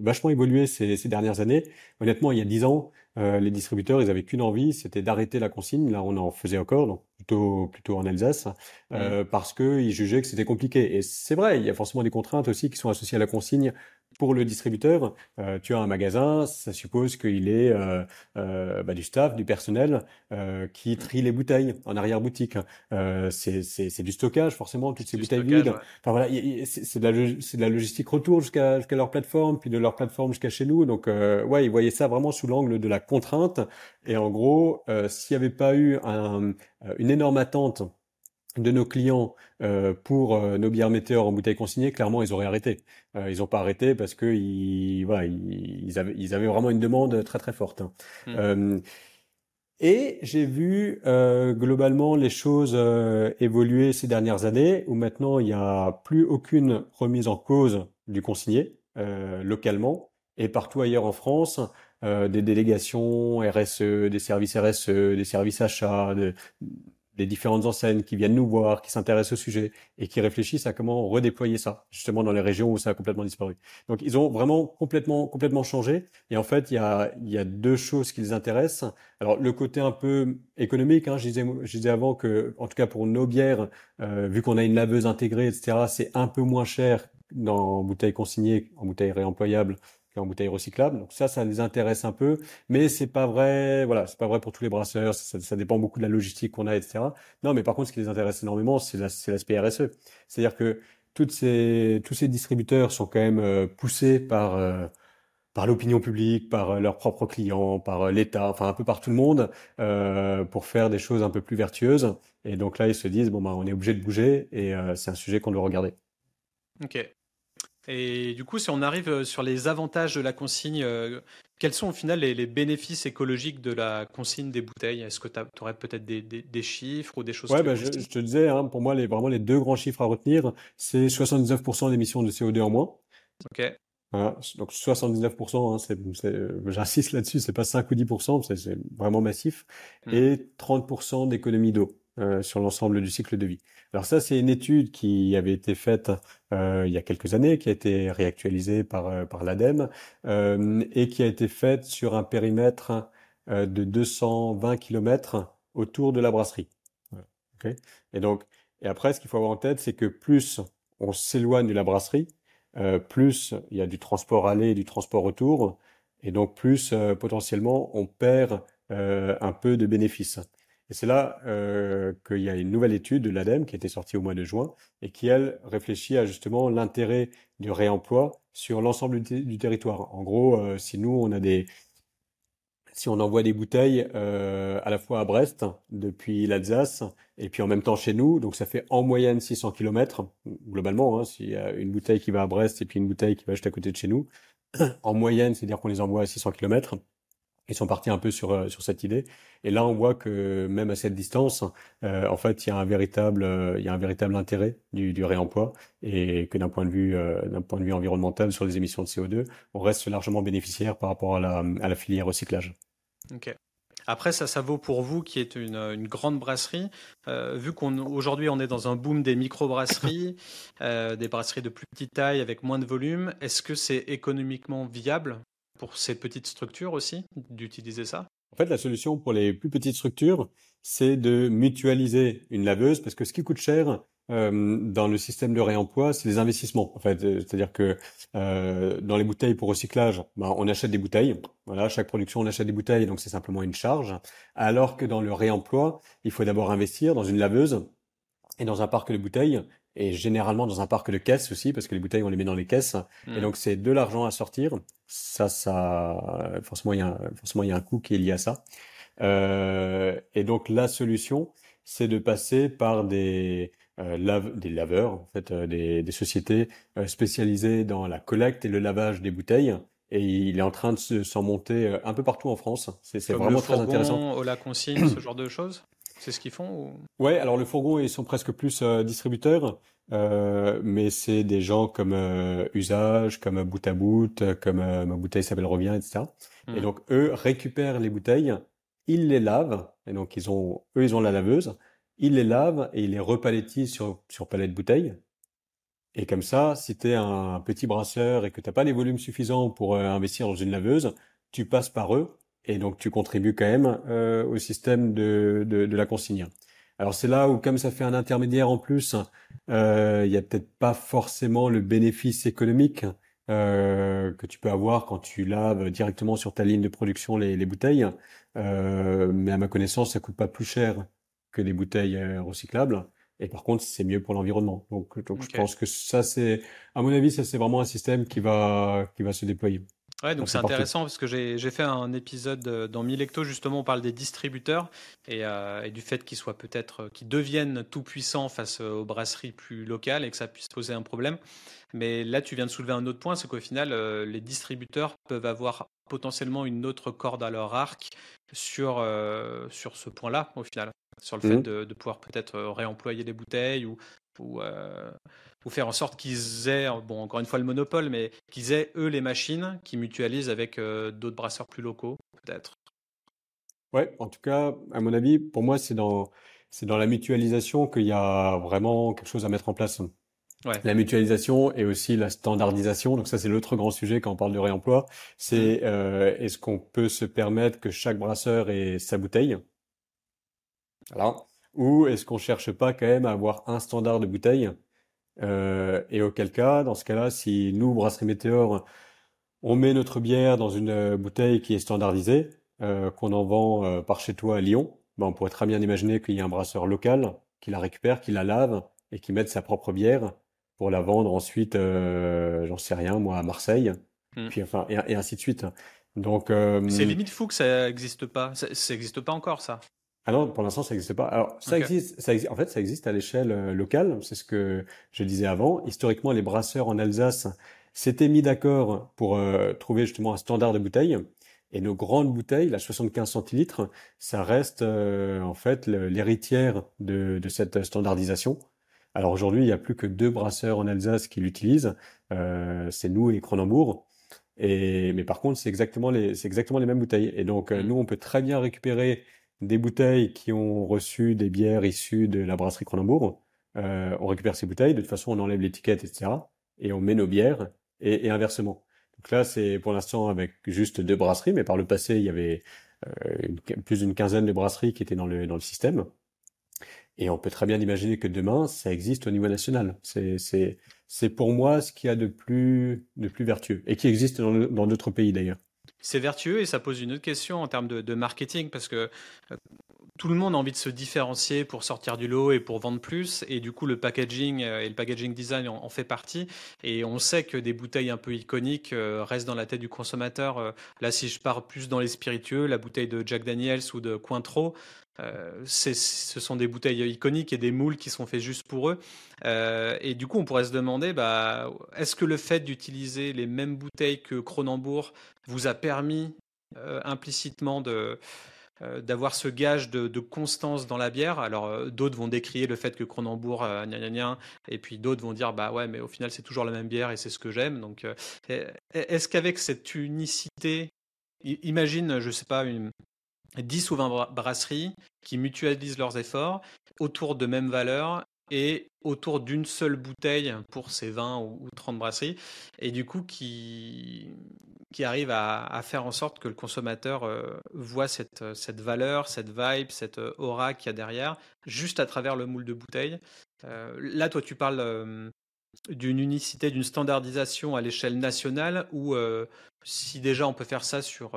vachement évoluer ces, ces, dernières années. Honnêtement, il y a dix ans, euh, les distributeurs, ils avaient qu'une envie, c'était d'arrêter la consigne. Là, on en faisait encore, donc plutôt plutôt en Alsace, euh, mmh. parce que ils jugeaient que c'était compliqué. Et c'est vrai, il y a forcément des contraintes aussi qui sont associées à la consigne pour le distributeur, euh, tu as un magasin, ça suppose qu'il est euh, euh, bah, du staff, du personnel euh, qui trie les bouteilles en arrière boutique. Euh, c'est du stockage forcément, toutes ces bouteilles vides. Enfin voilà, c'est de, la, de la logistique retour jusqu'à jusqu'à leur plateforme, puis de leur plateforme jusqu'à chez nous. Donc euh, ouais, ils voyaient ça vraiment sous l'angle de la contrainte. Et en gros, s'il n'y avait pas eu un, une énorme attente de nos clients euh, pour euh, nos bières météores en bouteille consignée, clairement, ils auraient arrêté. Euh, ils n'ont pas arrêté parce que ils, voilà, ils, avaient, ils avaient vraiment une demande très très forte. Hein. Mmh. et j'ai vu globalement les choses évoluer ces dernières années, où maintenant il n'y a plus aucune remise en cause du consigné localement et partout ailleurs en France. des délégations RSE, des services RSE, des services achats, des différentes enseignes qui viennent nous voir, qui s'intéressent au sujet et qui réfléchissent à comment redéployer ça, justement dans les régions où ça a complètement disparu. Donc ils ont vraiment complètement complètement changé. Et en fait, il y a, il y a deux choses qui les intéressent. Alors le côté un peu économique, hein, je, disais, je disais avant que, en tout cas pour nos bières, euh, vu qu'on a une laveuse intégrée, etc., c'est un peu moins cher dans bouteilles consignées, en bouteilles réemployables en bouteille recyclable. Donc ça, ça les intéresse un peu, mais c'est pas vrai. Voilà, c'est pas vrai pour tous les brasseurs. Ça, dépend beaucoup de la logistique qu'on a, etc. Non, mais par contre, ce qui les intéresse énormément, c'est l'aspect RSE. C'est-à-dire que toutes ces, tous ces distributeurs sont quand même euh, poussés par euh, par l'opinion publique, par euh, leurs propres clients, par l'État, enfin un peu par tout le monde, euh, pour faire des choses un peu plus vertueuses. Et donc là, ils se disent bon bah on est obligé de bouger et c'est un sujet qu'on doit regarder. Ok. Et du coup, si on arrive sur les avantages de la consigne, quels sont au final les, bénéfices écologiques de la consigne des bouteilles? Est-ce que tu aurais peut-être des, chiffres ou des choses Ouais, bah, je, te disais, hein, pour moi, les, vraiment les deux grands chiffres à retenir, c'est 79% d'émissions de CO2 en moins. Ok. Voilà, donc 79%, hein, c'est, j'insiste là-dessus, c'est pas 5 ou 10%, c'est, c'est vraiment massif, hmm. et 30% d'économie d'eau euh, sur l'ensemble du cycle de vie. Alors ça, c'est une étude qui avait été faite euh, il y a quelques années, qui a été réactualisée par, euh, par l'ADEME, euh, et qui a été faite sur un périmètre de 220 km autour de la brasserie. Et donc, et après, ce qu'il faut avoir en tête, c'est que plus on s'éloigne de la brasserie, plus il y a du transport aller et du transport retour, et donc plus potentiellement on perd un peu de bénéfices. Et c'est là qu'il y a une nouvelle étude de l'ADEME qui a été sortie au mois de juin et qui, elle, réfléchit à justement l'intérêt du réemploi sur l'ensemble du, territoire. En gros, si nous, on a des, si on envoie des bouteilles euh, à la fois à Brest depuis l'Alsace et puis en même temps chez nous, donc ça fait en moyenne 600 km globalement. Hein, S'il y a une bouteille qui va à Brest et puis une bouteille qui va juste à côté de chez nous, en moyenne, c'est-à-dire qu'on les envoie à 600 km. Ils sont partis un peu sur euh, sur cette idée. Et là, on voit que même à cette distance, euh, en fait, il y a un véritable il y a un véritable intérêt du, réemploi et que d'un point de vue d'un point de vue environnemental sur les émissions de CO2, on reste largement bénéficiaire par rapport à la filière recyclage. Ok. Après, ça, ça vaut pour vous qui êtes une, grande brasserie. Euh, vu qu'aujourd'hui on, est dans un boom des micro-brasseries, euh, des brasseries de plus petite taille avec moins de volume, est-ce que c'est économiquement viable? Pour ces petites structures aussi d'utiliser ça? En fait, la solution pour les plus petites structures, c'est de mutualiser une laveuse parce que ce qui coûte cher, euh, dans le système de réemploi, c'est les investissements. En fait, euh, c'est-à-dire que euh, dans les bouteilles pour recyclage, ben, on achète des bouteilles. Voilà, chaque production on achète des bouteilles, donc c'est simplement une charge. Alors que dans le réemploi, il faut d'abord investir dans une laveuse et dans un parc de bouteilles et généralement dans un parc de caisses aussi parce que les bouteilles on les met dans les caisses et hmm. donc c'est de l'argent à sortir. Ça, ça forcément il y a forcément il y a un coût qui est lié à ça. Euh, et donc la solution, c'est de passer par des euh, lave, des laveurs, en fait, euh, des, des, sociétés euh, spécialisées dans la collecte et le lavage des bouteilles. Et il est en train de s'en monter un peu partout en France. C'est vraiment très intéressant. la consigne, ce genre de choses? C'est ce qu'ils font ou... Ouais, alors le fourgon, ils sont presque plus distributeurs, euh, mais c'est des gens comme Usage, comme Bout à Bout, comme ma bouteille s'appelle Revient, etc. Et hmm. donc eux récupèrent les bouteilles, ils les lavent, et donc ils ont, eux, ils ont la laveuse, il les lave et il les repalettisent sur, sur palette bouteille. Et comme ça, si tu es un petit brasseur et que t'as pas les volumes suffisants pour euh, investir dans une laveuse, tu passes par eux et donc tu contribues quand même euh, au système de, de, de, la consigne. Alors c'est là où comme ça fait un intermédiaire en plus, euh, il y a peut-être pas forcément le bénéfice économique euh, que tu peux avoir quand tu laves directement sur ta ligne de production les, les bouteilles. Euh, mais à ma connaissance, ça coûte pas plus cher que des bouteilles euh, recyclables. Et par contre, c'est mieux pour l'environnement. Donc, donc je pense que ça, c'est, à mon avis, ça c'est vraiment un système qui va, qui va se déployer. Ouais, donc c'est intéressant parce que j'ai fait un épisode euh, dans Milecto justement on parle des distributeurs et, euh, et du fait qu'ils soient peut-être qu'ils deviennent tout puissants face aux brasseries plus locales et que ça puisse poser un problème. Mais là tu viens de soulever un autre point, c'est qu'au final euh, les distributeurs peuvent avoir potentiellement une autre corde à leur arc sur sur ce point-là au final sur le fait mmh. de, pouvoir peut-être euh, réemployer les bouteilles ou, euh, ou, faire en sorte qu'ils aient, bon, encore une fois le monopole, mais qu'ils aient eux les machines qui mutualisent avec euh, d'autres brasseurs plus locaux, peut-être. Ouais, en tout cas, à mon avis, pour moi, c'est dans, c'est dans la mutualisation qu'il y a vraiment quelque chose à mettre en place. Ouais. La mutualisation et aussi la standardisation. Donc ça, c'est l'autre grand sujet quand on parle de réemploi. C'est mmh. est-ce qu'on peut se permettre que chaque brasseur ait sa bouteille? Alors, Ou est-ce qu'on cherche pas quand même à avoir un standard de bouteille? Euh, Et auquel cas, dans ce cas-là, si nous, Brasserie Météor, on met notre bière dans une euh, bouteille qui est standardisée, euh, qu'on en vend euh, par chez toi à Lyon, ben on pourrait très bien imaginer qu'il y a un brasseur local qui la récupère, qui la lave et qui mette sa propre bière pour la vendre ensuite, j'en sais rien, moi, à Marseille, hmm. puis enfin et, et, ainsi de suite. Donc c'est limite fou que ça n'existe pas. Ça n'existe pas encore ça. Ah non, pour l'instant, ça n'existe pas. Alors, ça, existe, ça existe, en fait, ça existe à l'échelle euh, locale. C'est ce que je disais avant. Historiquement, les brasseurs en Alsace s'étaient mis d'accord pour euh, trouver justement un standard de bouteille. Et nos grandes bouteilles, la 75 centilitres, ça reste euh, en fait l'héritière de, de, cette standardisation. Alors aujourd'hui, il n'y a plus que deux brasseurs en Alsace qui l'utilisent. Euh, c'est nous et Cronenbourg. Et, mais par contre, c'est exactement les, exactement les mêmes bouteilles. Et donc, euh, mmh. nous, on peut très bien récupérer des bouteilles qui ont reçu des bières issues de la brasserie Cronenbourg. Euh, on récupère ces bouteilles, de toute façon, on enlève l'étiquette, etc. Et on met nos bières, et, et inversement. Donc là, c'est pour l'instant avec juste deux brasseries, mais par le passé, il y avait euh, plus d'une quinzaine de brasseries qui étaient dans le, dans le système. Et on peut très bien imaginer que demain, ça existe au niveau national. C'est pour moi ce qu'il y a de plus, de plus vertueux et qui existe dans d'autres pays d'ailleurs. C'est vertueux et ça pose une autre question en termes de, marketing parce que euh, tout le monde a envie de se différencier pour sortir du lot et pour vendre plus. Et du coup, le packaging euh, et le packaging design en, fait partie. Et on sait que des bouteilles un peu iconiques euh, restent dans la tête du consommateur. Là, si je pars plus dans les spiritueux, la bouteille de Jack Daniels ou de Cointreau, euh, ce sont des bouteilles iconiques et des moules qui sont faits juste pour eux. Euh, et du coup, on pourrait se demander, bah, est-ce que le fait d'utiliser les mêmes bouteilles que Cronenbourg vous a permis euh, implicitement d'avoir ce gage de, constance dans la bière? Alors d'autres vont décrier le fait que Cronenbourg gna, gna, et puis d'autres vont dire bah ouais mais au final c'est toujours la même bière et c'est ce que j'aime. Donc est-ce qu'avec cette unicité, imagine je sais pas une, 10 ou 20 brasseries qui mutualisent leurs efforts autour de mêmes valeurs et autour d'une seule bouteille pour ces 20 ou 30 brasseries, et du coup qui, qui arrive à, faire en sorte que le consommateur euh, voit cette, cette valeur, cette vibe, cette euh, aura qu'il y a derrière, juste à travers le moule de bouteille. Euh, là, toi, tu parles d'une unicité, d'une standardisation à l'échelle nationale, ou si déjà on peut faire ça sur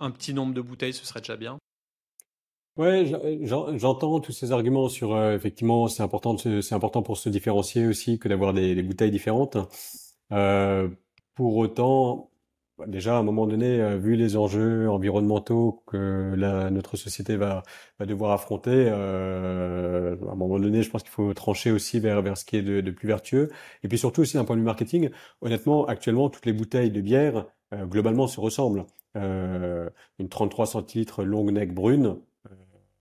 un petit nombre de bouteilles, ce serait déjà bien. Ouais, j'entends tous ces arguments sur euh, effectivement c'est important c'est important pour se différencier aussi que d'avoir des, bouteilles différentes. Euh, pour autant, déjà à un moment donné, euh, vu les enjeux environnementaux que notre société va, devoir affronter, à un moment donné, je pense qu'il faut trancher aussi vers vers ce qui est de, de plus vertueux. Et puis surtout aussi d'un point de vue marketing, honnêtement, actuellement toutes les bouteilles de bière globalement se ressemblent. Euh, une 33 centilitres long neck brune, euh,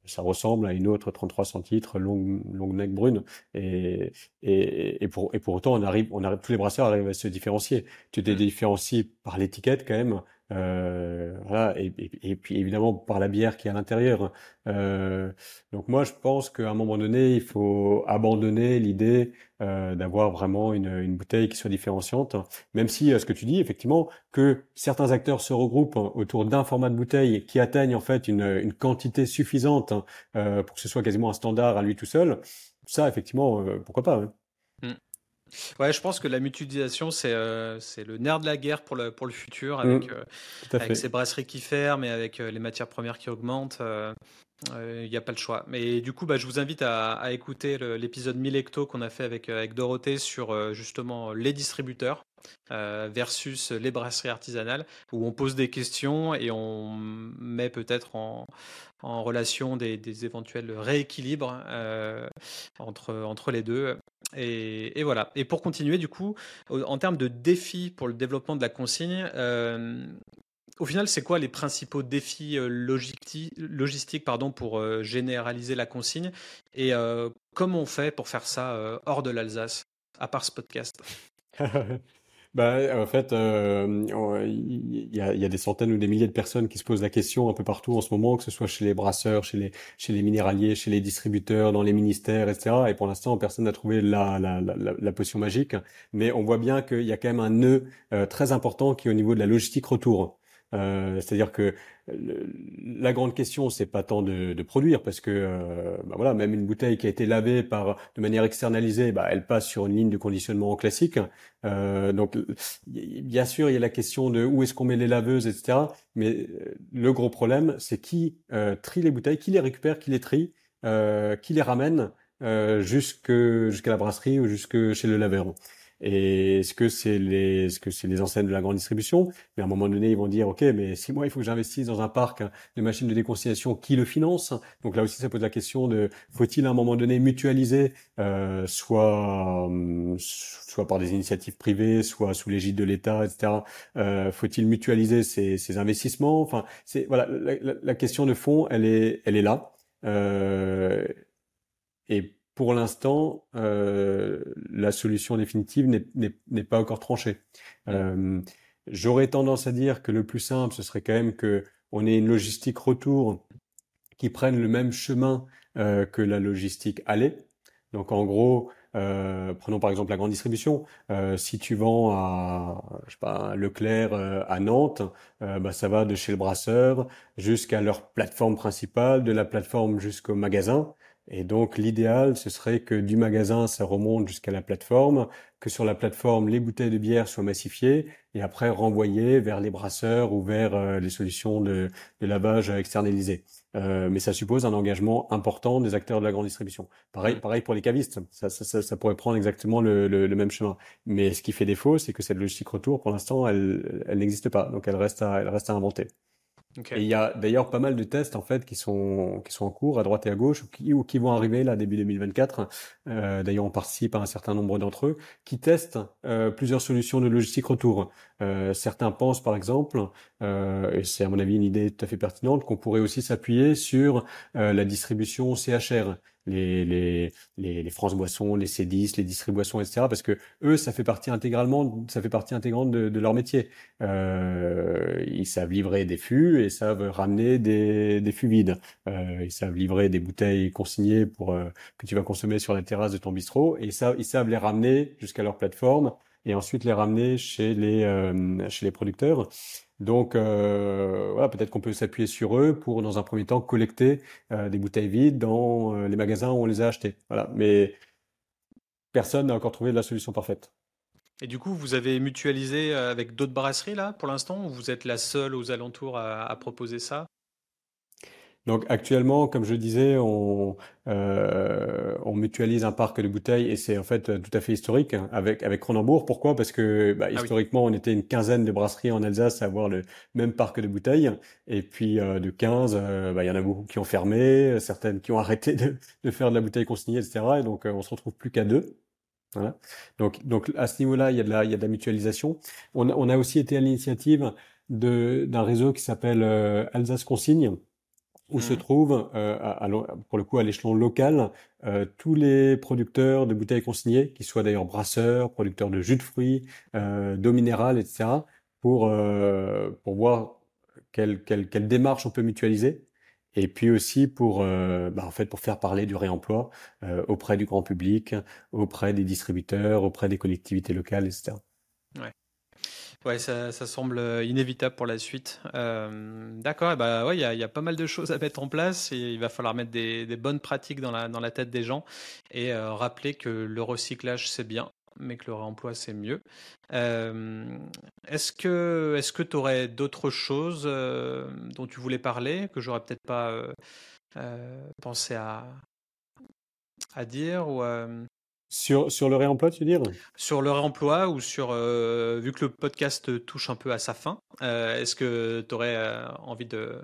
ça ressemble à une autre 33 centilitres long, long neck brune. Et, et, et, pour, et pour autant, on arrive, on arrive, tous les brasseurs arrivent à se différencier. Tu te différencies par l'étiquette quand même. Euh, voilà, et, puis évidemment par la bière qui est à l'intérieur. Euh, donc moi, je pense qu'à un moment donné, il faut abandonner l'idée euh, d'avoir vraiment une, bouteille qui soit différenciante, même si ce que tu dis, effectivement, que certains acteurs se regroupent autour d'un format de bouteille qui atteigne en fait une, quantité suffisante euh, pour que ce soit quasiment un standard à lui tout seul. Ça, effectivement, pourquoi pas. Hein. Ouais, je pense que la mutualisation, c'est euh, le nerf de la guerre pour le, pour le futur, avec, mmh. euh, avec ces brasseries qui ferment et avec euh, les matières premières qui augmentent. Il n'y a pas le choix. Mais du coup, bah, je vous invite à, à écouter l'épisode 1000 hecto qu'on a fait avec, avec Dorothée sur justement les distributeurs versus les brasseries artisanales, où on pose des questions et on met peut-être en, en relation des, des éventuels rééquilibres entre, entre les deux. Et, voilà. Et pour continuer, du coup, en termes de défis pour le développement de la consigne, euh, au final, c'est quoi les principaux défis euh, logistiques pardon, pour euh, généraliser la consigne? Et comment on fait pour faire ça hors de l'Alsace, à part ce podcast? Bah, en fait, euh, il y a, y a des centaines ou des milliers de personnes qui se posent la question un peu partout en ce moment, que ce soit chez les brasseurs, chez les, chez les minéraliers, chez les distributeurs, dans les ministères, etc. Et pour l'instant, personne n'a trouvé la, la, la, la, potion magique. Mais on voit bien qu'il y a quand même un nœud euh, très important qui est au niveau de la logistique retour. Euh, c'est-à-dire que la grande question, c'est pas tant de, de produire, parce que euh, bah voilà, même une bouteille qui a été lavée par de manière externalisée, bah, elle passe sur une ligne de conditionnement classique. Euh, donc, bien sûr, il y a la question de où est-ce qu'on met les laveuses, etc. Mais euh, le gros problème, c'est qui euh, trie les bouteilles, qui les récupère, qui les trie, qui les ramène jusqu'à la brasserie ou jusque chez le laveur. Et est-ce que c'est les, est-ce que c'est les enseignes de la grande distribution? Mais à un moment donné, ils vont dire, ok, mais si moi il faut que j'investisse dans un parc de machines de déconsignation, qui le finance Donc là aussi, ça pose la question de faut-il à un moment donné mutualiser, euh, soit soit par des initiatives privées, soit sous l'égide de l'État, etc. Euh, faut-il mutualiser ces, ces investissements? Enfin, c'est voilà, la, la, question de fond, elle est elle est là. Euh, et pour l'instant, euh, la solution définitive n'est pas encore tranchée. Euh, J'aurais tendance à dire que le plus simple, ce serait quand même que on ait une logistique retour qui prenne le même chemin euh, que la logistique aller. Donc en gros, euh, prenons par exemple la grande distribution. Euh, si tu vends à, je sais pas, Leclerc à Nantes, bah, ça va de chez le brasseur jusqu'à leur plateforme principale, de la plateforme jusqu'au magasin. Et donc l'idéal, ce serait que du magasin, ça remonte jusqu'à la plateforme, que sur la plateforme, les bouteilles de bière soient massifiées et après renvoyées vers les brasseurs ou vers euh, les solutions de, de lavage externalisées. Euh, mais ça suppose un engagement important des acteurs de la grande distribution. Pareil, mmh. pareil pour les cavistes, ça, ça, ça, pourrait prendre exactement le, le, le, même chemin. Mais ce qui fait défaut, c'est que cette logistique retour, pour l'instant, elle, elle n'existe pas. Donc elle reste à, elle reste à inventer. Il y a d'ailleurs pas mal de tests en fait qui sont qui sont en cours à droite et à gauche ou qui, vont arriver là début 2024. Euh, d'ailleurs, on participe à un certain nombre d'entre eux qui testent euh, plusieurs solutions de logistique retour. Euh, certains pensent par exemple, euh, et c'est à mon avis une idée tout à fait pertinente, qu'on pourrait aussi s'appuyer sur la distribution CHR les, les, les, les France Boissons, les C10, les Distriboissons, etc. Parce que eux, ça fait partie intégralement, ça fait partie intégrante de, de leur métier. Euh, ils savent livrer des fûts et savent ramener des, des fûts vides. Euh, ils savent livrer des bouteilles consignées pour euh, que tu vas consommer sur la terrasse de ton bistrot et savent, ils savent les ramener jusqu'à leur plateforme et ensuite les ramener chez les euh, chez les producteurs. Donc euh, voilà, peut-être qu'on peut, s'appuyer sur eux pour, dans un premier temps, collecter euh, des bouteilles vides dans les magasins où on les a achetées. Voilà, mais personne n'a encore trouvé la solution parfaite. Et du coup, vous avez mutualisé avec d'autres brasseries là pour l'instant ou vous êtes la seule aux alentours à proposer ça? Donc actuellement, comme je disais, on, euh, on mutualise un parc de bouteilles et c'est en fait tout à fait historique avec avec Cronenbourg. Pourquoi? Parce que bah, ah historiquement, on était une quinzaine de brasseries en Alsace à avoir le même parc de bouteilles et puis euh, de 15, euh, bah, il y en a beaucoup qui ont fermé, certaines qui ont arrêté de, de faire de la bouteille consignée, etc. Et donc on se retrouve plus qu'à deux. Voilà. Donc, donc à ce niveau-là, il y a de la, il y a de la mutualisation. On a, on a aussi été à l'initiative d'un réseau qui s'appelle Alsace Consigne, où se mmh. trouvent, euh, pour le coup à l'échelon local, euh, tous les producteurs de bouteilles consignées, qui soient d'ailleurs brasseurs, producteurs de jus de fruits, euh, d'eau minérale, etc., pour, euh, pour voir quelle, quelle, quelle démarche on peut mutualiser. Et puis aussi pour, euh, bah en fait, pour faire parler du réemploi euh, auprès du grand public, auprès des distributeurs, auprès des collectivités locales, etc. Ouais. Ça, semble inévitable pour la suite. Euh, D'accord, bah ouais, il y a, pas mal de choses à mettre en place il va falloir mettre des, bonnes pratiques dans la, tête des gens et euh, rappeler que le recyclage c'est bien, mais que le réemploi c'est mieux. Euh, est-ce que que tu aurais d'autres choses euh, dont tu voulais parler que j'aurais peut-être pas euh, euh, pensé à à dire ou sur, sur le réemploi, tu veux dire? Sur le réemploi ou sur, euh, vu que le podcast touche un peu à sa fin, euh, est-ce que tu aurais euh, envie de,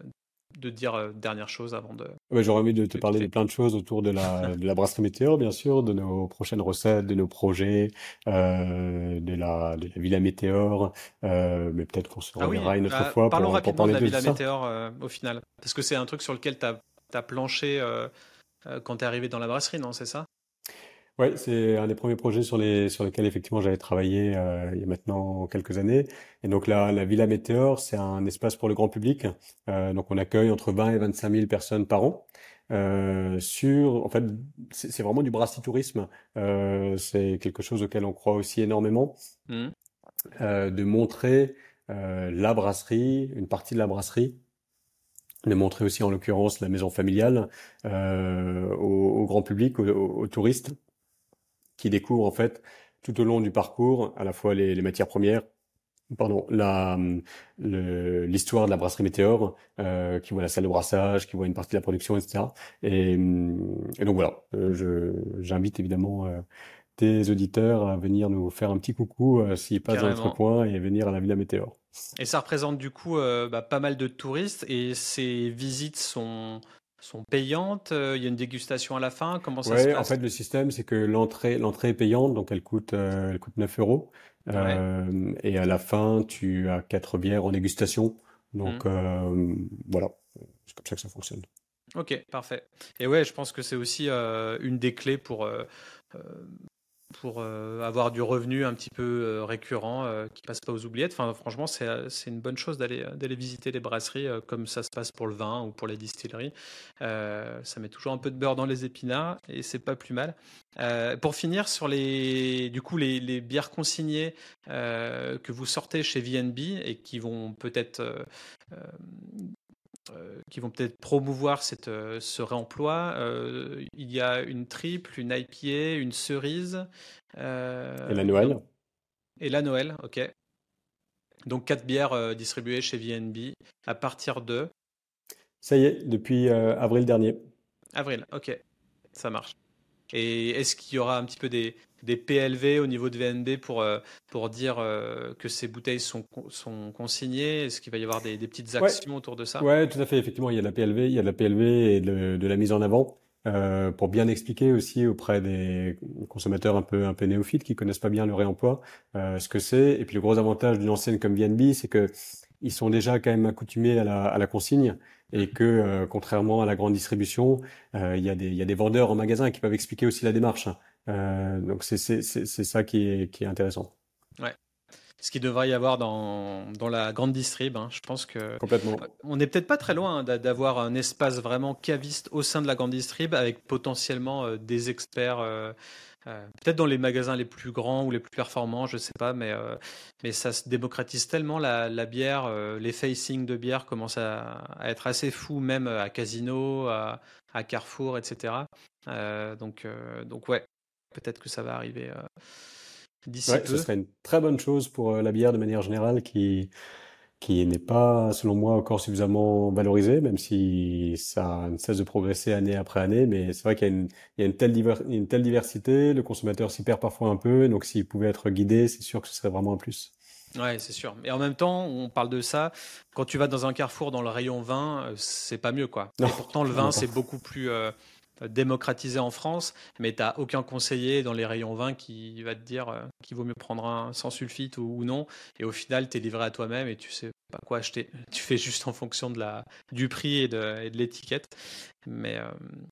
de dire dernière chose avant de... Ouais, J'aurais envie de te parler de plein de choses autour de la, de la brasserie météor, bien sûr, de nos prochaines recettes, de nos projets, de, la, de la Villa Météor, mais peut-être qu'on se reverra ah oui, une autre fois parlons pour, rapidement pour parler de la Villa Météor au final, parce que c'est un truc sur lequel tu as, as, planché quand tu es arrivé dans la brasserie, non C'est ça? Ouais, c'est un des premiers projets sur les sur lesquels effectivement j'avais travaillé euh, il y a maintenant quelques années. Et donc la, la Villa Météor, c'est un espace pour le grand public. Euh, donc on accueille entre 20 et 25 000 personnes par an. Euh, sur, en fait, c'est vraiment du brassitourisme. Euh, c'est quelque chose auquel on croit aussi énormément. Mmh. Euh, de montrer euh, la brasserie, une partie de la brasserie, de montrer aussi en l'occurrence la maison familiale euh, au, au, grand public, aux, aux touristes qui découvre en fait tout au long du parcours à la fois les, les matières premières, pardon, la l'histoire de la brasserie Météor, euh, qui voit la salle de brassage, qui voit une partie de la production, etc. Et, et donc voilà, euh, je j'invite évidemment euh, tes auditeurs à venir nous faire un petit coucou s'ils passent dans notre coin et venir à la Villa Météor. Et ça représente du coup bah, pas mal de touristes et ces visites sont sont payantes Il y a une dégustation à la fin Comment ça se passe En fait, le système, c'est que l'entrée, l'entrée est payante, donc elle coûte, elle coûte 9 euros. et à la fin, tu as quatre bières en dégustation. Donc mmh. voilà, c'est comme ça que ça fonctionne. Ok, parfait. Et ouais, je pense que c'est aussi une des clés pour pour euh, avoir du revenu un petit peu euh, récurrent euh, qui passe pas aux oubliettes. Enfin, franchement, c'est une bonne chose d'aller d'aller visiter les brasseries comme ça se passe pour le vin ou pour les distilleries. ça met toujours un peu de beurre dans les épinards et c'est pas plus mal. pour finir sur les du coup les, les bières consignées que vous sortez chez VNB et qui vont peut-être euh, qui vont peut-être promouvoir cette, euh, ce réemploi. Euh, il y a une triple, une IPA, une cerise. et la Noël. Et la Noël, ok. Donc quatre bières distribuées chez VNB à partir de. Ça y est, depuis avril dernier. Avril, ok, ça marche. Et est-ce qu'il y aura un petit peu des, des PLV au niveau de VNB pour, euh, pour dire euh, que ces bouteilles sont, sont consignées? Est-ce qu'il va y avoir des, petites actions autour de ça? Oui, tout à fait. Effectivement, il y a de la PLV, il y a de la PLV et de, la mise en avant. Euh, pour bien expliquer aussi auprès des consommateurs un peu un peu néophytes qui connaissent pas bien le réemploi ce que c'est et puis le gros avantage d'une enseigne comme VNB c'est que ils sont déjà quand même accoutumés à la, à la consigne et que contrairement à la grande distribution, il y a des il y a des vendeurs en magasin qui peuvent expliquer aussi la démarche. Euh, donc c'est ça qui est, qui est intéressant. Ouais. Ce qui devrait y avoir dans, dans la grande distrib, hein. je pense que complètement. On n'est peut-être pas très loin hein, d'avoir un espace vraiment caviste au sein de la grande distrib avec potentiellement euh, des experts. Euh, peut-être dans les magasins les plus grands ou les plus performants, je sais pas, mais, mais ça se démocratise tellement la, la bière, les facings de bière commencent à, à, être assez fous, même à Casino, à, à Carrefour, etc. donc, donc ouais, Peut-être que ça va arriver euh, d'ici ouais, peu. Ce serait une très bonne chose pour euh, la bière de manière générale qui qui n'est pas, selon moi, encore suffisamment valorisée, même si ça ne cesse de progresser année après année. Mais c'est vrai qu'il y a une, il y a une telle, une telle diversité, le consommateur s'y perd parfois un peu, donc s'il pouvait être guidé, c'est sûr que ce serait vraiment un plus. Ouais, c'est sûr. Et en même temps, on parle de ça. Quand tu vas dans un carrefour dans le rayon vin, euh, c'est pas mieux, quoi. Et pourtant, le vin, c'est beaucoup plus, démocratisé en France, mais tu n'as aucun conseiller dans les rayons vin qui va te dire euh, qu'il vaut mieux prendre un sans sulfite ou, non. Et au final, tu es livré à toi-même et tu sais pas quoi acheter. Tu fais juste en fonction de la, du prix et de, l'étiquette. Mais euh,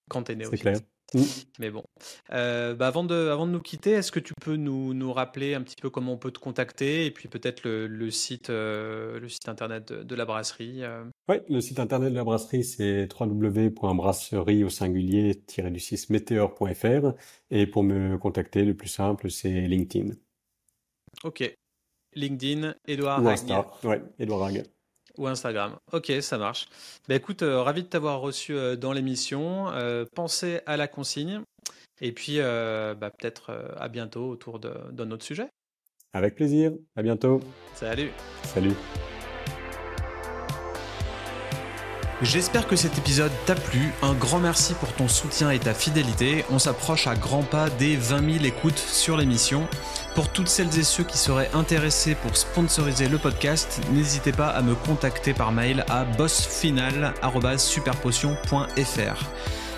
quand tu es néophyte. Mm. Mais bon. Euh, bah, avant, de, avant de nous quitter, est-ce que tu peux nous, nous, rappeler un petit peu comment on peut te contacter et puis peut-être le, le, site, euh, le site internet de, la brasserie euh? Oui, le site internet de la brasserie, c'est www.brasserie au singulier-du 6 météor.fr et pour me contacter, le plus simple, c'est LinkedIn. Ok. LinkedIn, Edouard Oui, Edouard Rag. Ou Instagram. Ok, ça marche. Bah, écoute, euh, ravi de t'avoir reçu euh, dans l'émission. Euh, pensez à la consigne. Et puis, bah, peut-être à bientôt autour d'un autre sujet. Avec plaisir. À bientôt. Salut. Salut. J'espère que cet épisode t'a plu. Un grand merci pour ton soutien et ta fidélité. On s'approche à grands pas des 20 000 écoutes sur l'émission. Pour toutes celles et ceux qui seraient intéressés pour sponsoriser le podcast, n'hésitez pas à me contacter par mail à bossfinal.superpotion.fr.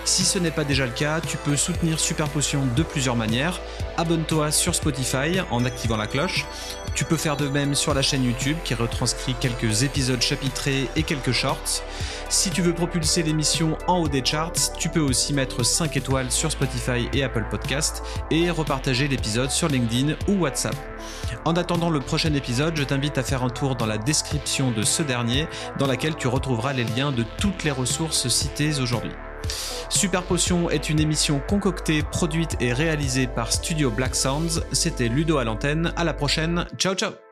Si ce n'est pas déjà le cas, tu peux soutenir Super Potion de plusieurs manières. Abonne-toi sur Spotify en activant la cloche. Tu peux faire de même sur la chaîne YouTube qui retranscrit quelques épisodes chapitrés et quelques shorts. Si tu veux propulser l'émission en haut des charts, tu peux aussi mettre 5 étoiles sur Spotify et Apple Podcast et repartager l'épisode sur LinkedIn ou WhatsApp. En attendant le prochain épisode, je t'invite à faire un tour dans la description de ce dernier dans laquelle tu retrouveras les liens de toutes les ressources citées aujourd'hui. Super Potion est une émission concoctée, produite et réalisée par Studio Black Sounds. C'était Ludo à l'antenne. À la prochaine. Ciao ciao